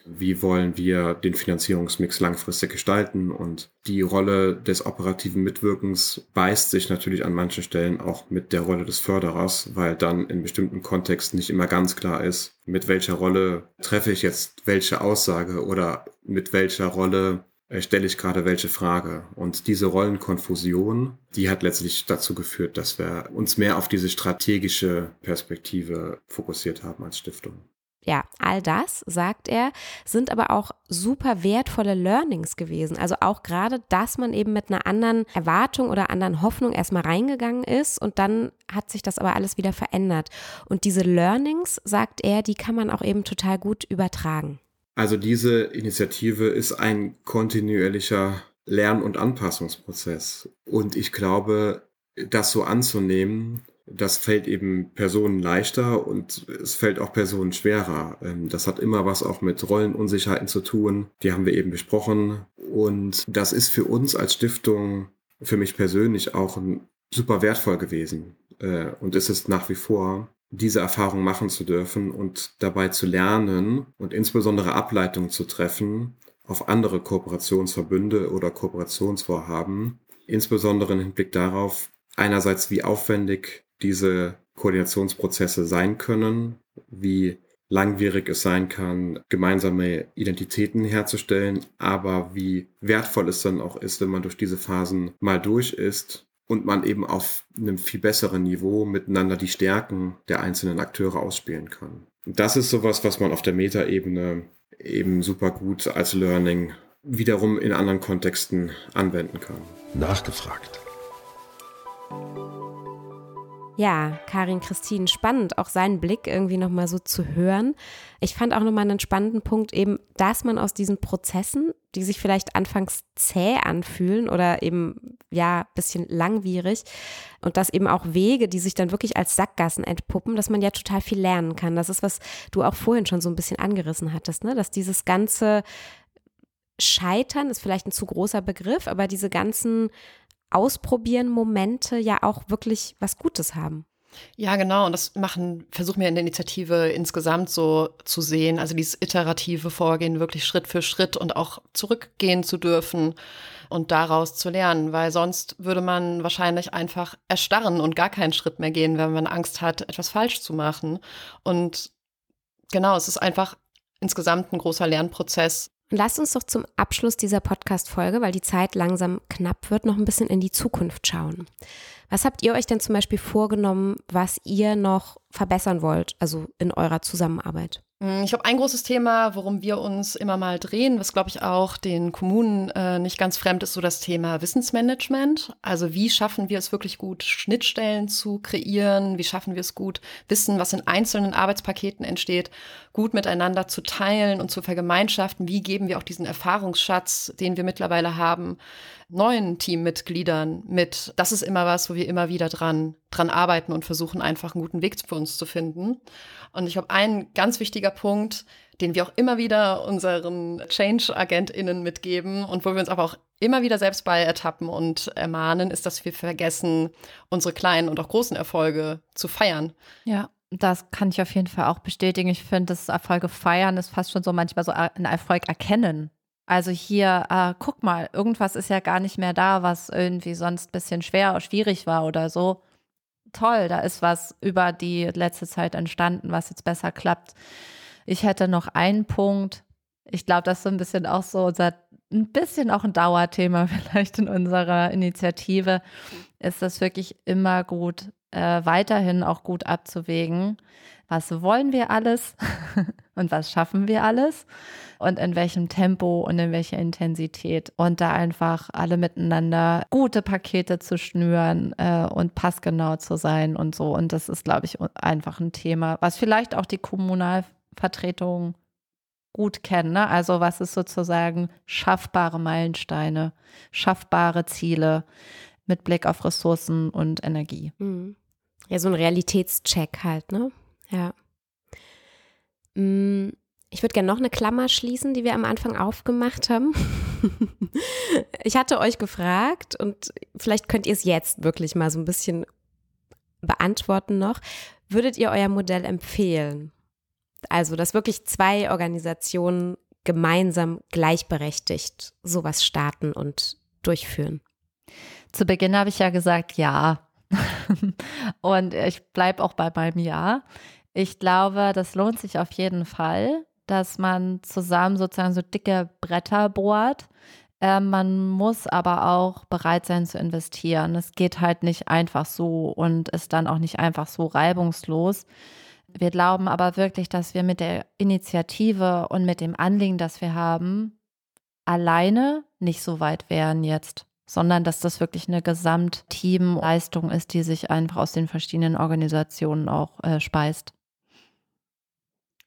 wie wollen wir den Finanzierungsmix langfristig gestalten. Und die Rolle des operativen Mitwirkens beißt sich natürlich an manchen Stellen auch mit der Rolle des Förderers, weil dann in bestimmten Kontexten nicht immer ganz klar ist, mit welcher Rolle treffe ich jetzt welche Aussage oder mit welcher Rolle äh, stelle ich gerade welche Frage. Und diese Rollenkonfusion, die hat letztlich dazu geführt, dass wir uns mehr auf diese strategische Perspektive fokussiert haben als Stiftung ja, all das, sagt er, sind aber auch super wertvolle Learnings gewesen. Also auch gerade, dass man eben mit einer anderen Erwartung oder anderen Hoffnung erstmal reingegangen ist und dann hat sich das aber alles wieder verändert. Und diese Learnings, sagt er, die kann man auch eben total gut übertragen. Also diese Initiative ist ein kontinuierlicher Lern- und Anpassungsprozess. Und ich glaube, das so anzunehmen, das fällt eben Personen leichter und es fällt auch Personen schwerer. Ähm, das hat immer was auch mit Rollenunsicherheiten zu tun. Die haben wir eben besprochen. Und das ist für uns als Stiftung, für mich persönlich auch super wertvoll gewesen. Äh, und ist es nach wie vor, diese Erfahrung machen zu dürfen und dabei zu lernen und insbesondere Ableitungen zu treffen auf andere Kooperationsverbünde oder Kooperationsvorhaben, insbesondere im Hinblick darauf, einerseits wie aufwendig diese Koordinationsprozesse sein können, wie langwierig es sein kann, gemeinsame Identitäten herzustellen, aber wie wertvoll es dann auch ist, wenn man durch diese Phasen mal durch ist und man eben auf einem viel besseren Niveau miteinander die Stärken der einzelnen Akteure ausspielen kann. Das ist sowas, was man auf der Metaebene eben super gut als Learning wiederum in anderen Kontexten anwenden kann. Nachgefragt. Ja, Karin Christine, spannend, auch seinen Blick irgendwie nochmal so zu hören. Ich fand auch nochmal einen spannenden Punkt eben, dass man aus diesen Prozessen, die sich vielleicht anfangs zäh anfühlen oder eben, ja, bisschen langwierig und dass eben auch Wege, die sich dann wirklich als Sackgassen entpuppen, dass man ja total viel lernen kann. Das ist, was du auch vorhin schon so ein bisschen angerissen hattest, ne? dass dieses ganze Scheitern ist vielleicht ein zu großer Begriff, aber diese ganzen Ausprobieren Momente ja auch wirklich was Gutes haben. Ja, genau. Und das machen, versuchen wir in der Initiative insgesamt so zu sehen. Also dieses iterative Vorgehen, wirklich Schritt für Schritt und auch zurückgehen zu dürfen und daraus zu lernen, weil sonst würde man wahrscheinlich einfach erstarren und gar keinen Schritt mehr gehen, wenn man Angst hat, etwas falsch zu machen. Und genau, es ist einfach insgesamt ein großer Lernprozess, Lasst uns doch zum Abschluss dieser Podcast-Folge, weil die Zeit langsam knapp wird, noch ein bisschen in die Zukunft schauen. Was habt ihr euch denn zum Beispiel vorgenommen, was ihr noch verbessern wollt, also in eurer Zusammenarbeit? Mm, ich habe ein großes Thema, worum wir uns immer mal drehen, was glaube ich auch den Kommunen äh, nicht ganz fremd ist, so das Thema Wissensmanagement. Also wie schaffen wir es wirklich gut, Schnittstellen zu kreieren? Wie schaffen wir es gut, Wissen, was in einzelnen Arbeitspaketen entsteht, gut miteinander zu teilen und zu vergemeinschaften? Wie geben wir auch diesen Erfahrungsschatz, den wir mittlerweile haben, neuen Teammitgliedern mit? Das ist immer was, wo wir immer wieder dran, dran arbeiten und versuchen einfach einen guten Weg für uns zu finden. Und ich glaube, ein ganz wichtiger Punkt, den wir auch immer wieder unseren Change-AgentInnen mitgeben und wo wir uns aber auch immer wieder selbst bei ertappen und ermahnen, ist, dass wir vergessen, unsere kleinen und auch großen Erfolge zu feiern. Ja. Das kann ich auf jeden Fall auch bestätigen. Ich finde, das Erfolge feiern ist fast schon so manchmal so ein Erfolg erkennen. Also hier, äh, guck mal, irgendwas ist ja gar nicht mehr da, was irgendwie sonst ein bisschen schwer, oder schwierig war oder so toll, da ist was über die letzte Zeit entstanden, was jetzt besser klappt. Ich hätte noch einen Punkt. Ich glaube, das ist so ein bisschen auch so unser, ein bisschen auch ein Dauerthema vielleicht in unserer Initiative, ist das wirklich immer gut, äh, weiterhin auch gut abzuwägen. Was wollen wir alles und was schaffen wir alles? Und in welchem Tempo und in welcher Intensität und da einfach alle miteinander gute Pakete zu schnüren äh, und passgenau zu sein und so. Und das ist, glaube ich, einfach ein Thema, was vielleicht auch die Kommunalvertretung gut kennen. Ne? Also was ist sozusagen schaffbare Meilensteine, schaffbare Ziele mit Blick auf Ressourcen und Energie. Mhm. Ja, so ein Realitätscheck halt, ne? Ja. Ich würde gerne noch eine Klammer schließen, die wir am Anfang aufgemacht haben. ich hatte euch gefragt und vielleicht könnt ihr es jetzt wirklich mal so ein bisschen beantworten noch. Würdet ihr euer Modell empfehlen? Also, dass wirklich zwei Organisationen gemeinsam gleichberechtigt sowas starten und durchführen. Zu Beginn habe ich ja gesagt, ja. und ich bleibe auch bei meinem Ja. Ich glaube, das lohnt sich auf jeden Fall dass man zusammen sozusagen so dicke Bretter bohrt. Äh, man muss aber auch bereit sein zu investieren. Es geht halt nicht einfach so und ist dann auch nicht einfach so reibungslos. Wir glauben aber wirklich, dass wir mit der Initiative und mit dem Anliegen, das wir haben, alleine nicht so weit wären jetzt, sondern dass das wirklich eine Gesamtteamleistung ist, die sich einfach aus den verschiedenen Organisationen auch äh, speist.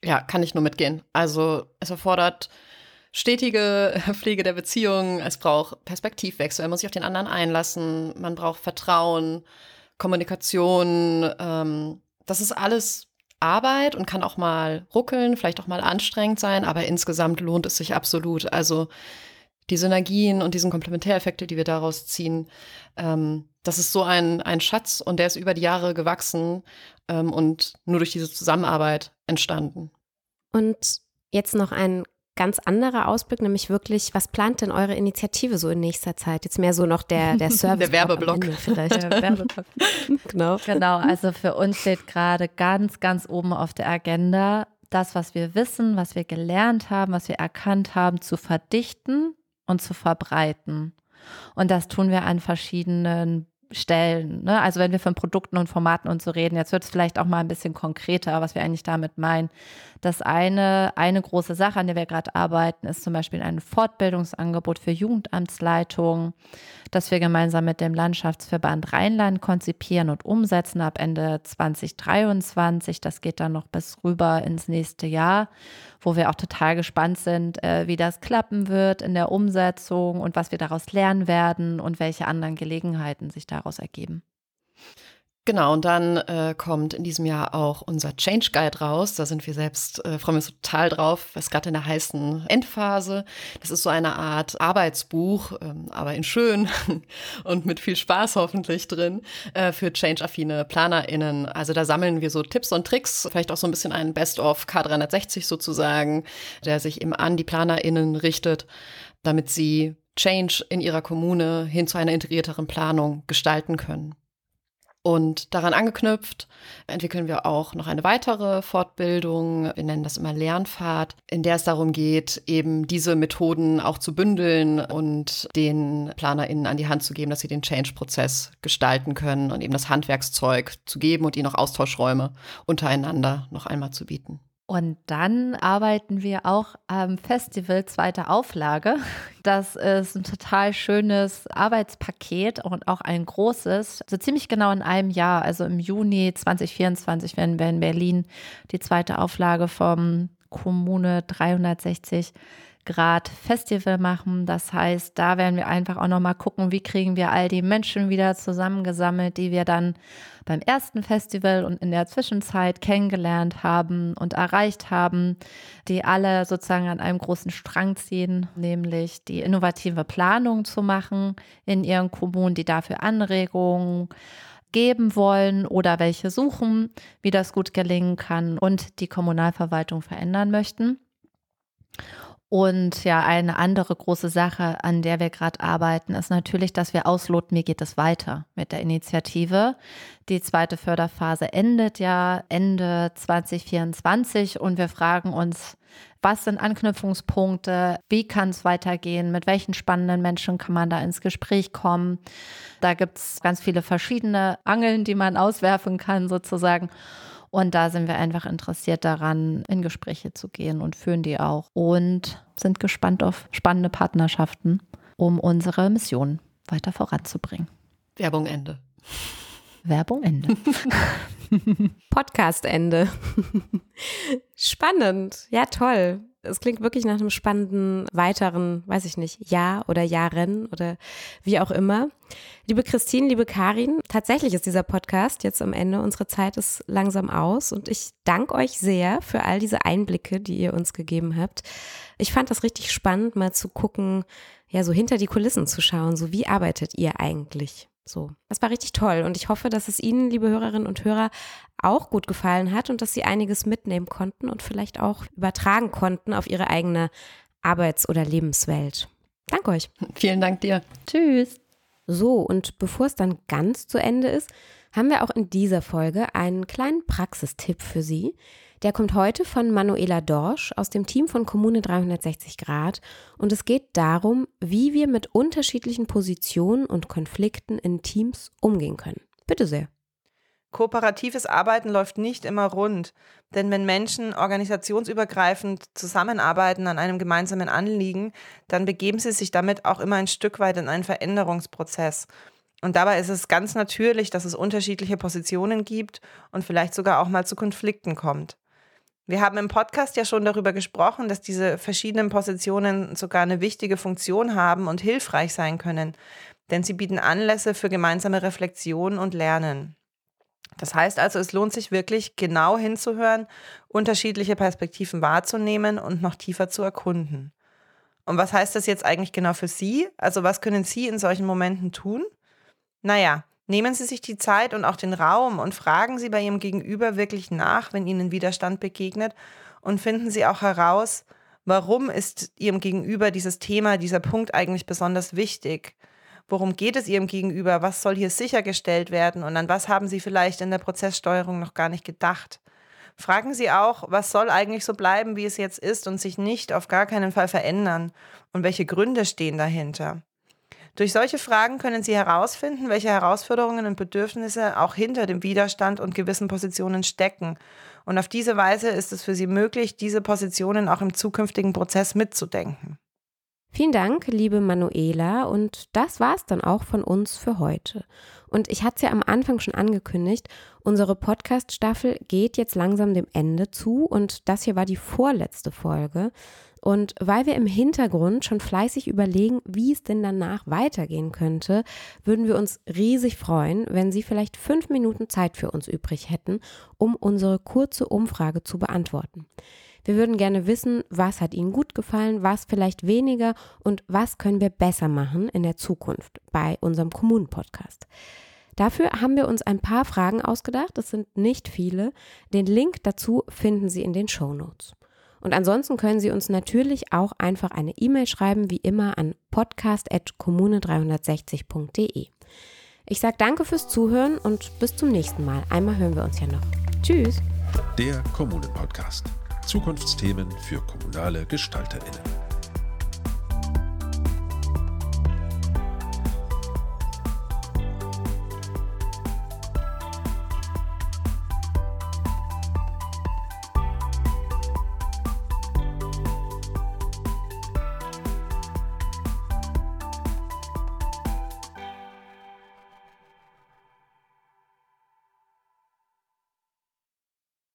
Ja, kann ich nur mitgehen. Also es erfordert stetige Pflege der Beziehung, es braucht Perspektivwechsel, man muss sich auf den anderen einlassen, man braucht Vertrauen, Kommunikation. Ähm, das ist alles Arbeit und kann auch mal ruckeln, vielleicht auch mal anstrengend sein, aber insgesamt lohnt es sich absolut. Also die Synergien und diesen Komplementäreffekte, die wir daraus ziehen, ähm, das ist so ein, ein Schatz und der ist über die Jahre gewachsen ähm, und nur durch diese Zusammenarbeit entstanden. Und jetzt noch ein ganz anderer Ausblick, nämlich wirklich, was plant denn eure Initiative so in nächster Zeit? Jetzt mehr so noch der, der Service. der Werbeblock. Vielleicht. Der Werbeblock. genau. Genau, also für uns steht gerade ganz, ganz oben auf der Agenda, das, was wir wissen, was wir gelernt haben, was wir erkannt haben, zu verdichten und zu verbreiten. Und das tun wir an verschiedenen Stellen. Ne? Also wenn wir von Produkten und Formaten und so reden, jetzt wird es vielleicht auch mal ein bisschen konkreter, was wir eigentlich damit meinen. Das eine, eine große Sache, an der wir gerade arbeiten, ist zum Beispiel ein Fortbildungsangebot für Jugendamtsleitungen, das wir gemeinsam mit dem Landschaftsverband Rheinland konzipieren und umsetzen ab Ende 2023. Das geht dann noch bis rüber ins nächste Jahr, wo wir auch total gespannt sind, äh, wie das klappen wird in der Umsetzung und was wir daraus lernen werden und welche anderen Gelegenheiten sich daraus ergeben. Genau, und dann äh, kommt in diesem Jahr auch unser Change Guide raus. Da sind wir selbst, äh, freuen wir uns total drauf. Sind gerade in der heißen Endphase. Das ist so eine Art Arbeitsbuch, ähm, aber in schön und mit viel Spaß hoffentlich drin, äh, für change-affine PlanerInnen. Also da sammeln wir so Tipps und Tricks, vielleicht auch so ein bisschen einen Best-of K360 sozusagen, der sich eben an die PlanerInnen richtet, damit sie Change in ihrer Kommune hin zu einer integrierteren Planung gestalten können. Und daran angeknüpft entwickeln wir auch noch eine weitere Fortbildung. Wir nennen das immer Lernfahrt, in der es darum geht, eben diese Methoden auch zu bündeln und den PlanerInnen an die Hand zu geben, dass sie den Change-Prozess gestalten können und eben das Handwerkszeug zu geben und ihnen auch Austauschräume untereinander noch einmal zu bieten. Und dann arbeiten wir auch am Festival zweiter Auflage. Das ist ein total schönes Arbeitspaket und auch ein großes, so ziemlich genau in einem Jahr, also im Juni 2024 werden wir in Berlin die zweite Auflage vom Kommune 360 Grad Festival machen. Das heißt, da werden wir einfach auch nochmal gucken, wie kriegen wir all die Menschen wieder zusammengesammelt, die wir dann beim ersten Festival und in der Zwischenzeit kennengelernt haben und erreicht haben, die alle sozusagen an einem großen Strang ziehen, nämlich die innovative Planung zu machen in ihren Kommunen, die dafür Anregungen geben wollen oder welche suchen, wie das gut gelingen kann und die Kommunalverwaltung verändern möchten. Und ja, eine andere große Sache, an der wir gerade arbeiten, ist natürlich, dass wir ausloten, wie geht es weiter mit der Initiative. Die zweite Förderphase endet ja Ende 2024 und wir fragen uns, was sind Anknüpfungspunkte? Wie kann es weitergehen? Mit welchen spannenden Menschen kann man da ins Gespräch kommen? Da gibt es ganz viele verschiedene Angeln, die man auswerfen kann sozusagen. Und da sind wir einfach interessiert daran, in Gespräche zu gehen und führen die auch und sind gespannt auf spannende Partnerschaften, um unsere Mission weiter voranzubringen. Werbung Ende. Werbung Ende. Podcast Ende. Spannend. Ja, toll. Es klingt wirklich nach einem spannenden weiteren, weiß ich nicht, Jahr oder Jahren oder wie auch immer. Liebe Christine, liebe Karin, tatsächlich ist dieser Podcast jetzt am Ende. Unsere Zeit ist langsam aus und ich danke euch sehr für all diese Einblicke, die ihr uns gegeben habt. Ich fand das richtig spannend, mal zu gucken, ja, so hinter die Kulissen zu schauen. So, wie arbeitet ihr eigentlich? So, das war richtig toll und ich hoffe, dass es Ihnen, liebe Hörerinnen und Hörer, auch gut gefallen hat und dass Sie einiges mitnehmen konnten und vielleicht auch übertragen konnten auf Ihre eigene Arbeits- oder Lebenswelt. Danke euch. Vielen Dank dir. Tschüss. So, und bevor es dann ganz zu Ende ist, haben wir auch in dieser Folge einen kleinen Praxistipp für Sie, der kommt heute von Manuela Dorsch aus dem Team von Kommune 360 Grad und es geht darum, wie wir mit unterschiedlichen Positionen und Konflikten in Teams umgehen können. Bitte sehr. Kooperatives Arbeiten läuft nicht immer rund, denn wenn Menschen organisationsübergreifend zusammenarbeiten an einem gemeinsamen Anliegen, dann begeben sie sich damit auch immer ein Stück weit in einen Veränderungsprozess. Und dabei ist es ganz natürlich, dass es unterschiedliche Positionen gibt und vielleicht sogar auch mal zu Konflikten kommt. Wir haben im Podcast ja schon darüber gesprochen, dass diese verschiedenen Positionen sogar eine wichtige Funktion haben und hilfreich sein können, denn sie bieten Anlässe für gemeinsame Reflexion und Lernen. Das heißt also, es lohnt sich wirklich genau hinzuhören, unterschiedliche Perspektiven wahrzunehmen und noch tiefer zu erkunden. Und was heißt das jetzt eigentlich genau für Sie? Also was können Sie in solchen Momenten tun? Naja, nehmen Sie sich die Zeit und auch den Raum und fragen Sie bei Ihrem Gegenüber wirklich nach, wenn Ihnen Widerstand begegnet und finden Sie auch heraus, warum ist Ihrem Gegenüber dieses Thema, dieser Punkt eigentlich besonders wichtig? Worum geht es Ihrem Gegenüber? Was soll hier sichergestellt werden? Und an was haben Sie vielleicht in der Prozesssteuerung noch gar nicht gedacht? Fragen Sie auch, was soll eigentlich so bleiben, wie es jetzt ist und sich nicht auf gar keinen Fall verändern? Und welche Gründe stehen dahinter? Durch solche Fragen können Sie herausfinden, welche Herausforderungen und Bedürfnisse auch hinter dem Widerstand und gewissen Positionen stecken. Und auf diese Weise ist es für Sie möglich, diese Positionen auch im zukünftigen Prozess mitzudenken. Vielen Dank, liebe Manuela. Und das war's dann auch von uns für heute. Und ich hatte es ja am Anfang schon angekündigt, unsere Podcast-Staffel geht jetzt langsam dem Ende zu und das hier war die vorletzte Folge. Und weil wir im Hintergrund schon fleißig überlegen, wie es denn danach weitergehen könnte, würden wir uns riesig freuen, wenn Sie vielleicht fünf Minuten Zeit für uns übrig hätten, um unsere kurze Umfrage zu beantworten. Wir würden gerne wissen, was hat Ihnen gut gefallen, was vielleicht weniger und was können wir besser machen in der Zukunft bei unserem Kommunenpodcast. Dafür haben wir uns ein paar Fragen ausgedacht. Es sind nicht viele. Den Link dazu finden Sie in den Show Notes. Und ansonsten können Sie uns natürlich auch einfach eine E-Mail schreiben, wie immer an podcast.kommune360.de. Ich sage danke fürs Zuhören und bis zum nächsten Mal. Einmal hören wir uns ja noch. Tschüss. Der Kommunen-Podcast. Zukunftsthemen für kommunale GestalterInnen.